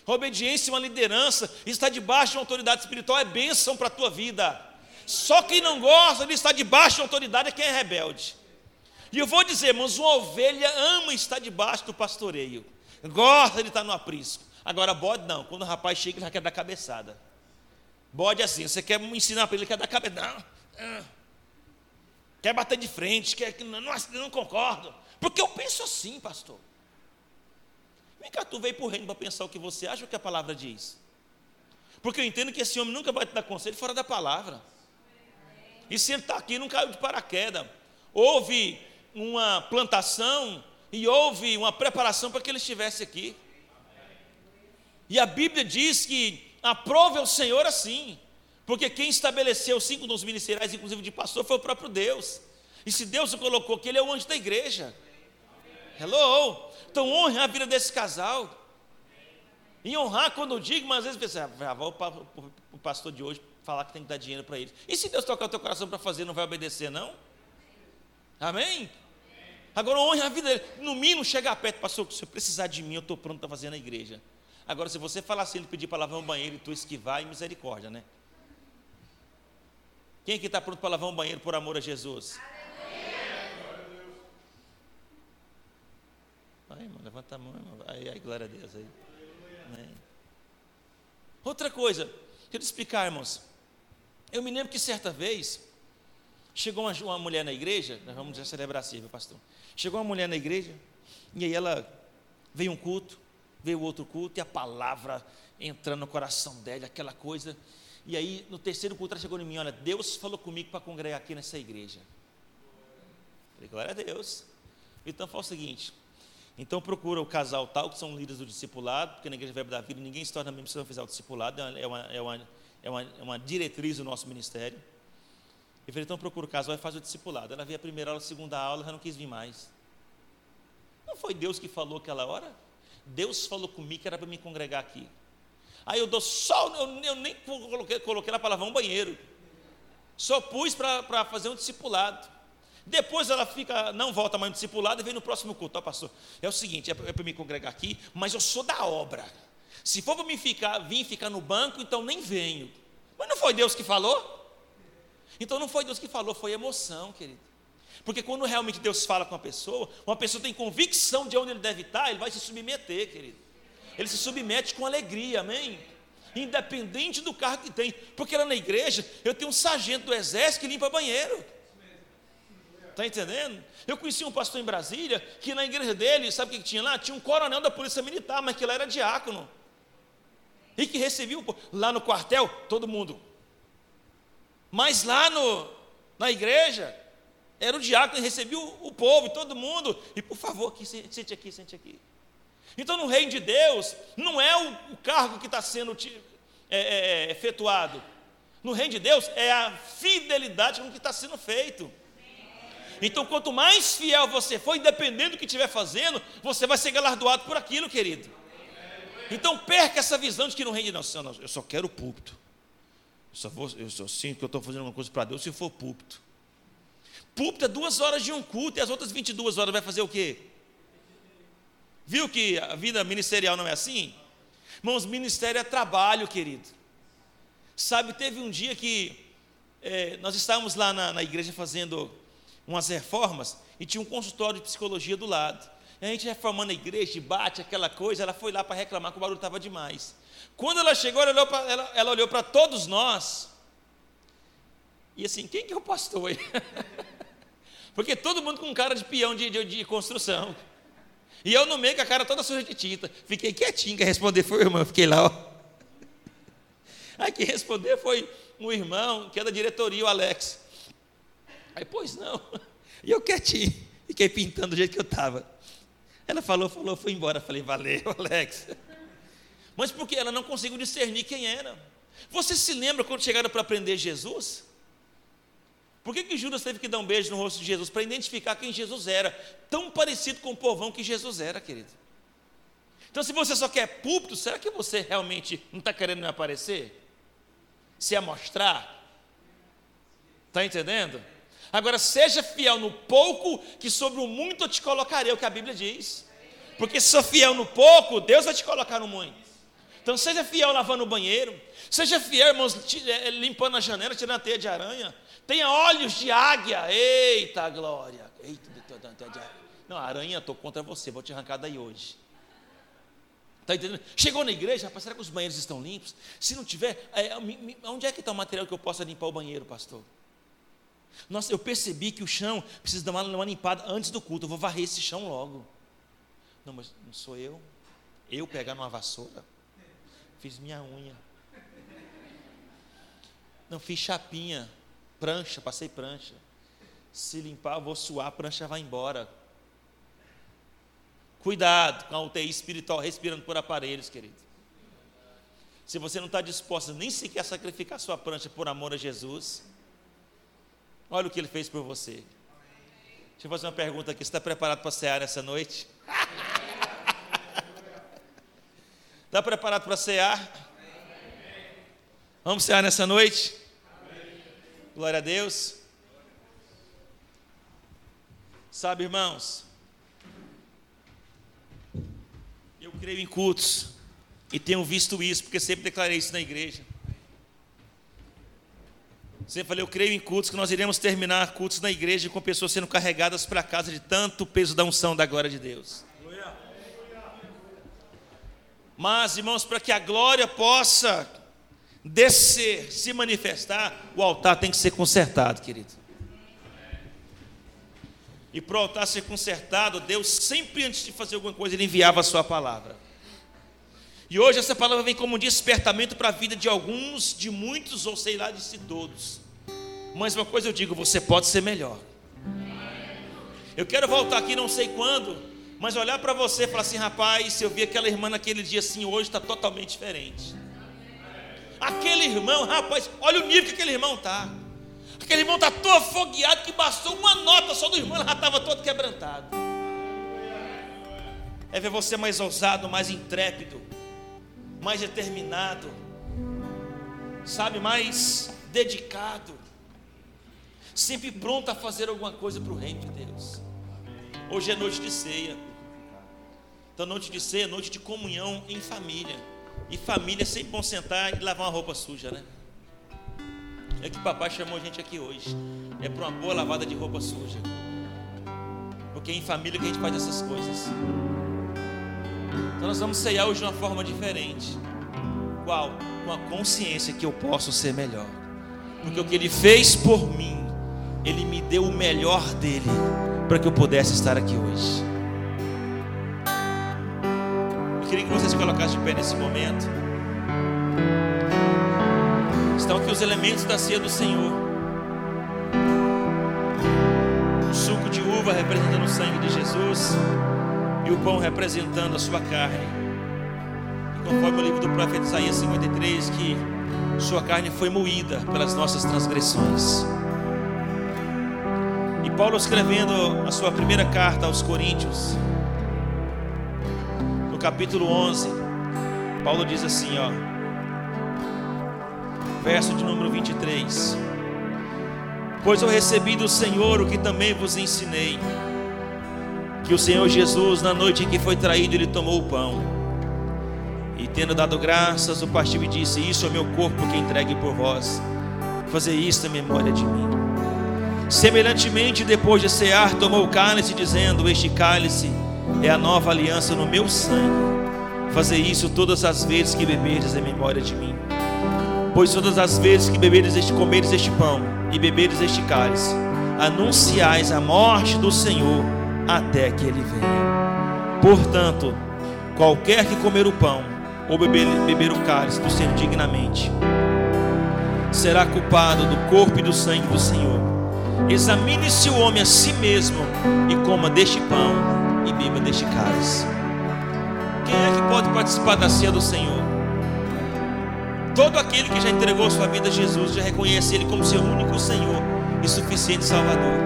obediência e uma liderança, estar debaixo de uma autoridade espiritual é bênção para a tua vida. Só quem não gosta de estar debaixo de autoridade é quem é rebelde. E eu vou dizer, irmãos, uma ovelha ama estar debaixo do pastoreio, gosta de estar no aprisco. Agora, bode não, quando o rapaz chega, ele já quer dar cabeçada. Bode assim, você quer ensinar para ele, ele quer dar cabeçada. Não. Quer bater de frente, quer que não, não concordo. Porque eu penso assim, pastor. Vem cá, tu veio para o reino para pensar o que você acha o que a palavra diz. Porque eu entendo que esse homem nunca vai te dar conselho fora da palavra. E se ele está aqui, não caiu de paraquedas. Houve uma plantação e houve uma preparação para que ele estivesse aqui. E a Bíblia diz que aprove ao Senhor assim. Porque quem estabeleceu os cinco dons ministeriais, inclusive de pastor, foi o próprio Deus. E se Deus o colocou aqui, ele é o anjo da igreja. Hello! Então honre a vida desse casal. E honrar quando eu digo, mas às vezes pensa, ah, vou o pastor de hoje falar que tem que dar dinheiro para ele. E se Deus tocar o teu coração para fazer, não vai obedecer, não? Amém? Agora honre a vida dele. No mínimo, chega perto, pastor, se eu precisar de mim, eu estou pronto para fazer na igreja. Agora, se você falar assim, ele pedir para lavar um banheiro e tu esquivar, é misericórdia, né? Quem aqui está pronto para lavar um banheiro por amor a Jesus? Aí, irmão, levanta a mão, irmão. Aí, aí, glória a Deus. Aí. Outra coisa, quero explicar, irmãos. Eu me lembro que certa vez, chegou uma, uma mulher na igreja, nós vamos já celebrar assim, pastor. Chegou uma mulher na igreja, e aí ela veio um culto, veio outro culto, e a palavra entrando no coração dela, aquela coisa. E aí, no terceiro culto, ela chegou em mim: Olha, Deus falou comigo para congregar aqui nessa igreja. Falei, glória a Deus. Então, fala o seguinte: então procura o casal tal, que são líderes do discipulado, porque na igreja Verbo da Vida ninguém se torna membro se não fizer o discipulado, é uma, é uma, é uma, é uma diretriz do nosso ministério. Eu falei, então procura o casal e faz o discipulado. Ela veio a primeira aula, a segunda aula, já não quis vir mais. Não foi Deus que falou aquela hora? Deus falou comigo que era para me congregar aqui. Aí eu dou só, eu, eu nem coloquei, coloquei lavar um banheiro. Só pus para fazer um discipulado. Depois ela fica, não volta mais no discipulado e vem no próximo culto. Ó, pastor, é o seguinte, é para é me congregar aqui, mas eu sou da obra. Se for para mim ficar, vir ficar no banco, então nem venho. Mas não foi Deus que falou? Então não foi Deus que falou, foi emoção, querido. Porque quando realmente Deus fala com uma pessoa, uma pessoa tem convicção de onde ele deve estar, ele vai se submeter, querido. Ele se submete com alegria, amém? Independente do carro que tem. Porque lá na igreja, eu tenho um sargento do exército que limpa banheiro. Está entendendo? Eu conheci um pastor em Brasília que na igreja dele, sabe o que tinha lá? Tinha um coronel da polícia militar, mas que lá era diácono. E que recebia lá no quartel todo mundo. Mas lá no, na igreja, era o diácono que recebia o, o povo, todo mundo. E por favor, aqui, sente aqui, sente aqui. Então, no reino de Deus, não é o, cargo que está sendo é, é, é, efetuado. No reino de Deus, é a fidelidade com que está sendo feito. Então, quanto mais fiel você for, independente do que estiver fazendo, você vai ser galardoado por aquilo, querido. Então, perca essa visão de que no reino de Deus, eu só quero o púlpito. Eu só, vou, eu só sinto que eu estou fazendo uma coisa para Deus se for púlpito. Púlpito é duas horas de um culto e as outras 22 horas vai fazer o quê? Viu que a vida ministerial não é assim? Irmãos, ministério é trabalho, querido. Sabe, teve um dia que é, nós estávamos lá na, na, igreja fazendo umas reformas e tinha um consultório de psicologia do lado. E a gente reformando a igreja, bate aquela coisa, ela foi lá para reclamar que o barulho estava demais. Quando ela chegou, ela olhou para todos nós. E assim, quem que é o pastor aí? Porque todo mundo com cara de peão de, de, de construção. E eu no meio com a cara toda suja de tinta. Fiquei quietinho, quem responder foi o irmão, fiquei lá, ó. Aí quem respondeu foi um irmão que é da diretoria, o Alex. Aí, pois não. E eu quietinho, fiquei pintando do jeito que eu estava. Ela falou, falou, foi embora. Falei, valeu, Alex. Mas porque ela não conseguiu discernir quem era. Você se lembra quando chegaram para aprender Jesus? Por que, que Judas teve que dar um beijo no rosto de Jesus? Para identificar quem Jesus era, tão parecido com o povão que Jesus era, querido. Então, se você só quer púlpito, será que você realmente não está querendo me aparecer? Se amostrar? Está entendendo? Agora, seja fiel no pouco, que sobre o muito eu te colocarei, é o que a Bíblia diz. Porque se sou fiel no pouco, Deus vai te colocar no muito. Então, seja fiel lavando o banheiro, seja fiel, irmãos, eh, limpando a janela, tirando a teia de aranha, Tenha olhos de águia. Eita glória. Eita, não, aranha, estou contra você, vou te arrancar daí hoje. Está entendendo? Chegou na igreja, rapaz, será que os banheiros estão limpos? Se não tiver, é, onde é que está o material que eu possa limpar o banheiro, pastor? Nossa, eu percebi que o chão precisa dar uma, uma limpada antes do culto. Eu vou varrer esse chão logo. Não, mas não sou eu. Eu pegar numa vassoura. Fiz minha unha. Não fiz chapinha prancha, passei prancha. Se limpar, eu vou suar, a prancha vai embora. Cuidado com a UTI espiritual respirando por aparelhos, querido. Se você não está disposto nem sequer a sacrificar sua prancha por amor a Jesus, olha o que ele fez por você. Deixa eu fazer uma pergunta aqui: você está preparado para cear nessa noite? Está preparado para cear? Vamos cear nessa noite? Glória a Deus. Sabe, irmãos, eu creio em cultos e tenho visto isso, porque sempre declarei isso na igreja. Sempre falei, eu creio em cultos que nós iremos terminar cultos na igreja com pessoas sendo carregadas para casa de tanto peso da unção da glória de Deus. Mas, irmãos, para que a glória possa descer, se manifestar, o altar tem que ser consertado, querido. E para o altar ser consertado, Deus sempre antes de fazer alguma coisa, Ele enviava a sua palavra. E hoje essa palavra vem como um despertamento para a vida de alguns, de muitos, ou sei lá, de si todos. Mas uma coisa eu digo, você pode ser melhor. Eu quero voltar aqui, não sei quando, mas olhar para você e falar assim, rapaz, se eu vi aquela irmã naquele dia assim, hoje está totalmente diferente. Aquele irmão, rapaz, olha o nível que aquele irmão está. Aquele irmão está todo afogueado que bastou uma nota só do irmão, ele já estava todo quebrantado. É ver você mais ousado, mais intrépido, mais determinado, sabe, mais dedicado, sempre pronto a fazer alguma coisa para o reino de Deus. Hoje é noite de ceia. Então, noite de ceia, noite de comunhão em família. E família sempre bom sentar e lavar uma roupa suja, né? É que papai chamou a gente aqui hoje. É para uma boa lavada de roupa suja. Porque é em família que a gente faz essas coisas. Então nós vamos ceiar hoje de uma forma diferente. Qual? Com a consciência que eu posso ser melhor. Porque o que ele fez por mim, ele me deu o melhor dele para que eu pudesse estar aqui hoje. Queria que vocês colocassem de pé nesse momento. Estão aqui os elementos da ceia do Senhor. O suco de uva representando o sangue de Jesus e o pão representando a sua carne. E conforme o livro do profeta Isaías 53, que sua carne foi moída pelas nossas transgressões. E Paulo escrevendo a sua primeira carta aos Coríntios, capítulo 11, Paulo diz assim, ó, verso de número 23: Pois eu recebi do Senhor o que também vos ensinei, que o Senhor Jesus, na noite em que foi traído, ele tomou o pão, e tendo dado graças, o partiu e disse: Isso é meu corpo que entregue por vós, fazer isto em memória de mim. Semelhantemente, depois de cear, tomou o cálice, dizendo: Este cálice é a nova aliança no meu sangue. Fazer isso todas as vezes que beberdes em memória de mim. Pois todas as vezes que beberes este, comeres este pão e beberes este cálice, anunciais a morte do Senhor até que ele venha. Portanto, qualquer que comer o pão ou beber, beber o cálice do Senhor dignamente, será culpado do corpo e do sangue do Senhor. Examine-se o homem a si mesmo e coma deste pão e beba deste cálice. Quem é que pode participar da ceia do Senhor? Todo aquele que já entregou sua vida a Jesus, já reconhece Ele como seu único Senhor e suficiente Salvador.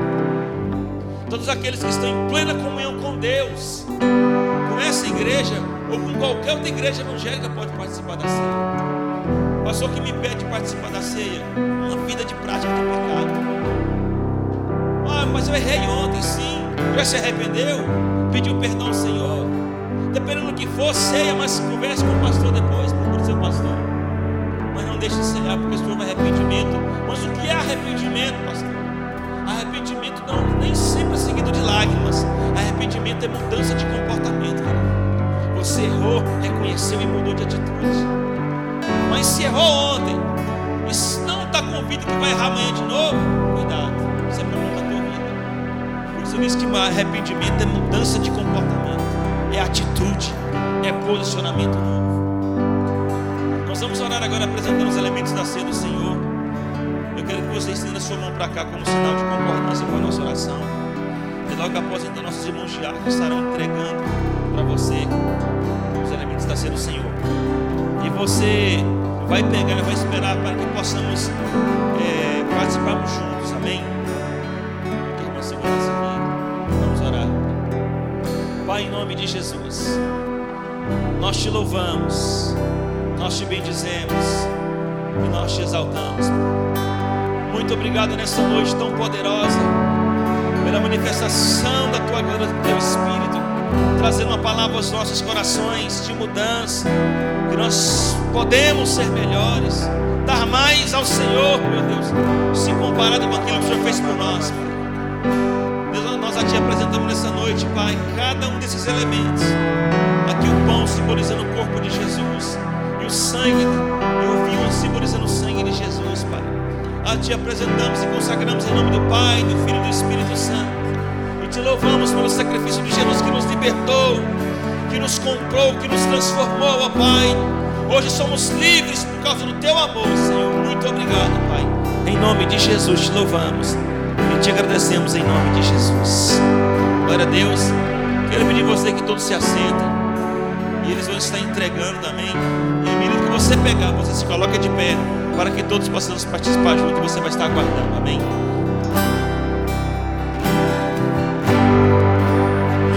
Todos aqueles que estão em plena comunhão com Deus, com essa igreja ou com qualquer outra igreja evangélica, pode participar da ceia. Pastor que me pede participar da ceia, uma vida de prática de pecado. Ah, mas eu errei ontem, sim. Já se arrependeu? Pediu perdão ao Senhor. Dependendo do que for, ceia, mas converse com o pastor depois, procure seu pastor. Mas não deixe de cear, porque isso houve arrependimento. Mas o que é arrependimento, pastor? Arrependimento não, nem sempre é seguido de lágrimas. Arrependimento é mudança de comportamento. Cara. Você errou, reconheceu e mudou de atitude. Mas se errou ontem, e não está convicto que vai errar amanhã de novo, cuidado, Por isso que arrependimento é mudança de comportamento, é atitude, é posicionamento novo. Nós vamos orar agora apresentando os elementos da ceia do Senhor. Eu quero que você estenda sua mão para cá como sinal de concordância com a nossa oração. E logo após, então, nossos irmãos diáconos estarão entregando para você os elementos da ceia do Senhor. E você vai pegar vai esperar para que possamos é, participarmos juntos, amém? Que irmã segurança. Pai, em nome de Jesus, nós te louvamos, nós te bendizemos e nós te exaltamos. Muito obrigado nessa noite tão poderosa, pela manifestação da tua glória, do teu Espírito, trazendo uma palavra aos nossos corações de mudança, que nós podemos ser melhores, dar mais ao Senhor, meu Deus, se comparado com aquilo que o Senhor fez por nós. Te apresentamos nessa noite, Pai, cada um desses elementos. Aqui o pão simbolizando o corpo de Jesus, e o sangue, e o vinho simbolizando o sangue de Jesus, Pai. A Te apresentamos e consagramos em nome do Pai, do Filho e do Espírito Santo. E te louvamos pelo sacrifício de Jesus que nos libertou, que nos comprou, que nos transformou, ó Pai. Hoje somos livres por causa do Teu amor, Senhor. Muito obrigado, Pai. Em nome de Jesus te louvamos e te agradecemos em nome de Jesus. Glória a Deus. Quero pedir a você que todos se assentem. E eles vão estar entregando também. E menino que você pegar, você se coloca de pé. para que todos possamos participar junto. Você vai estar aguardando, amém?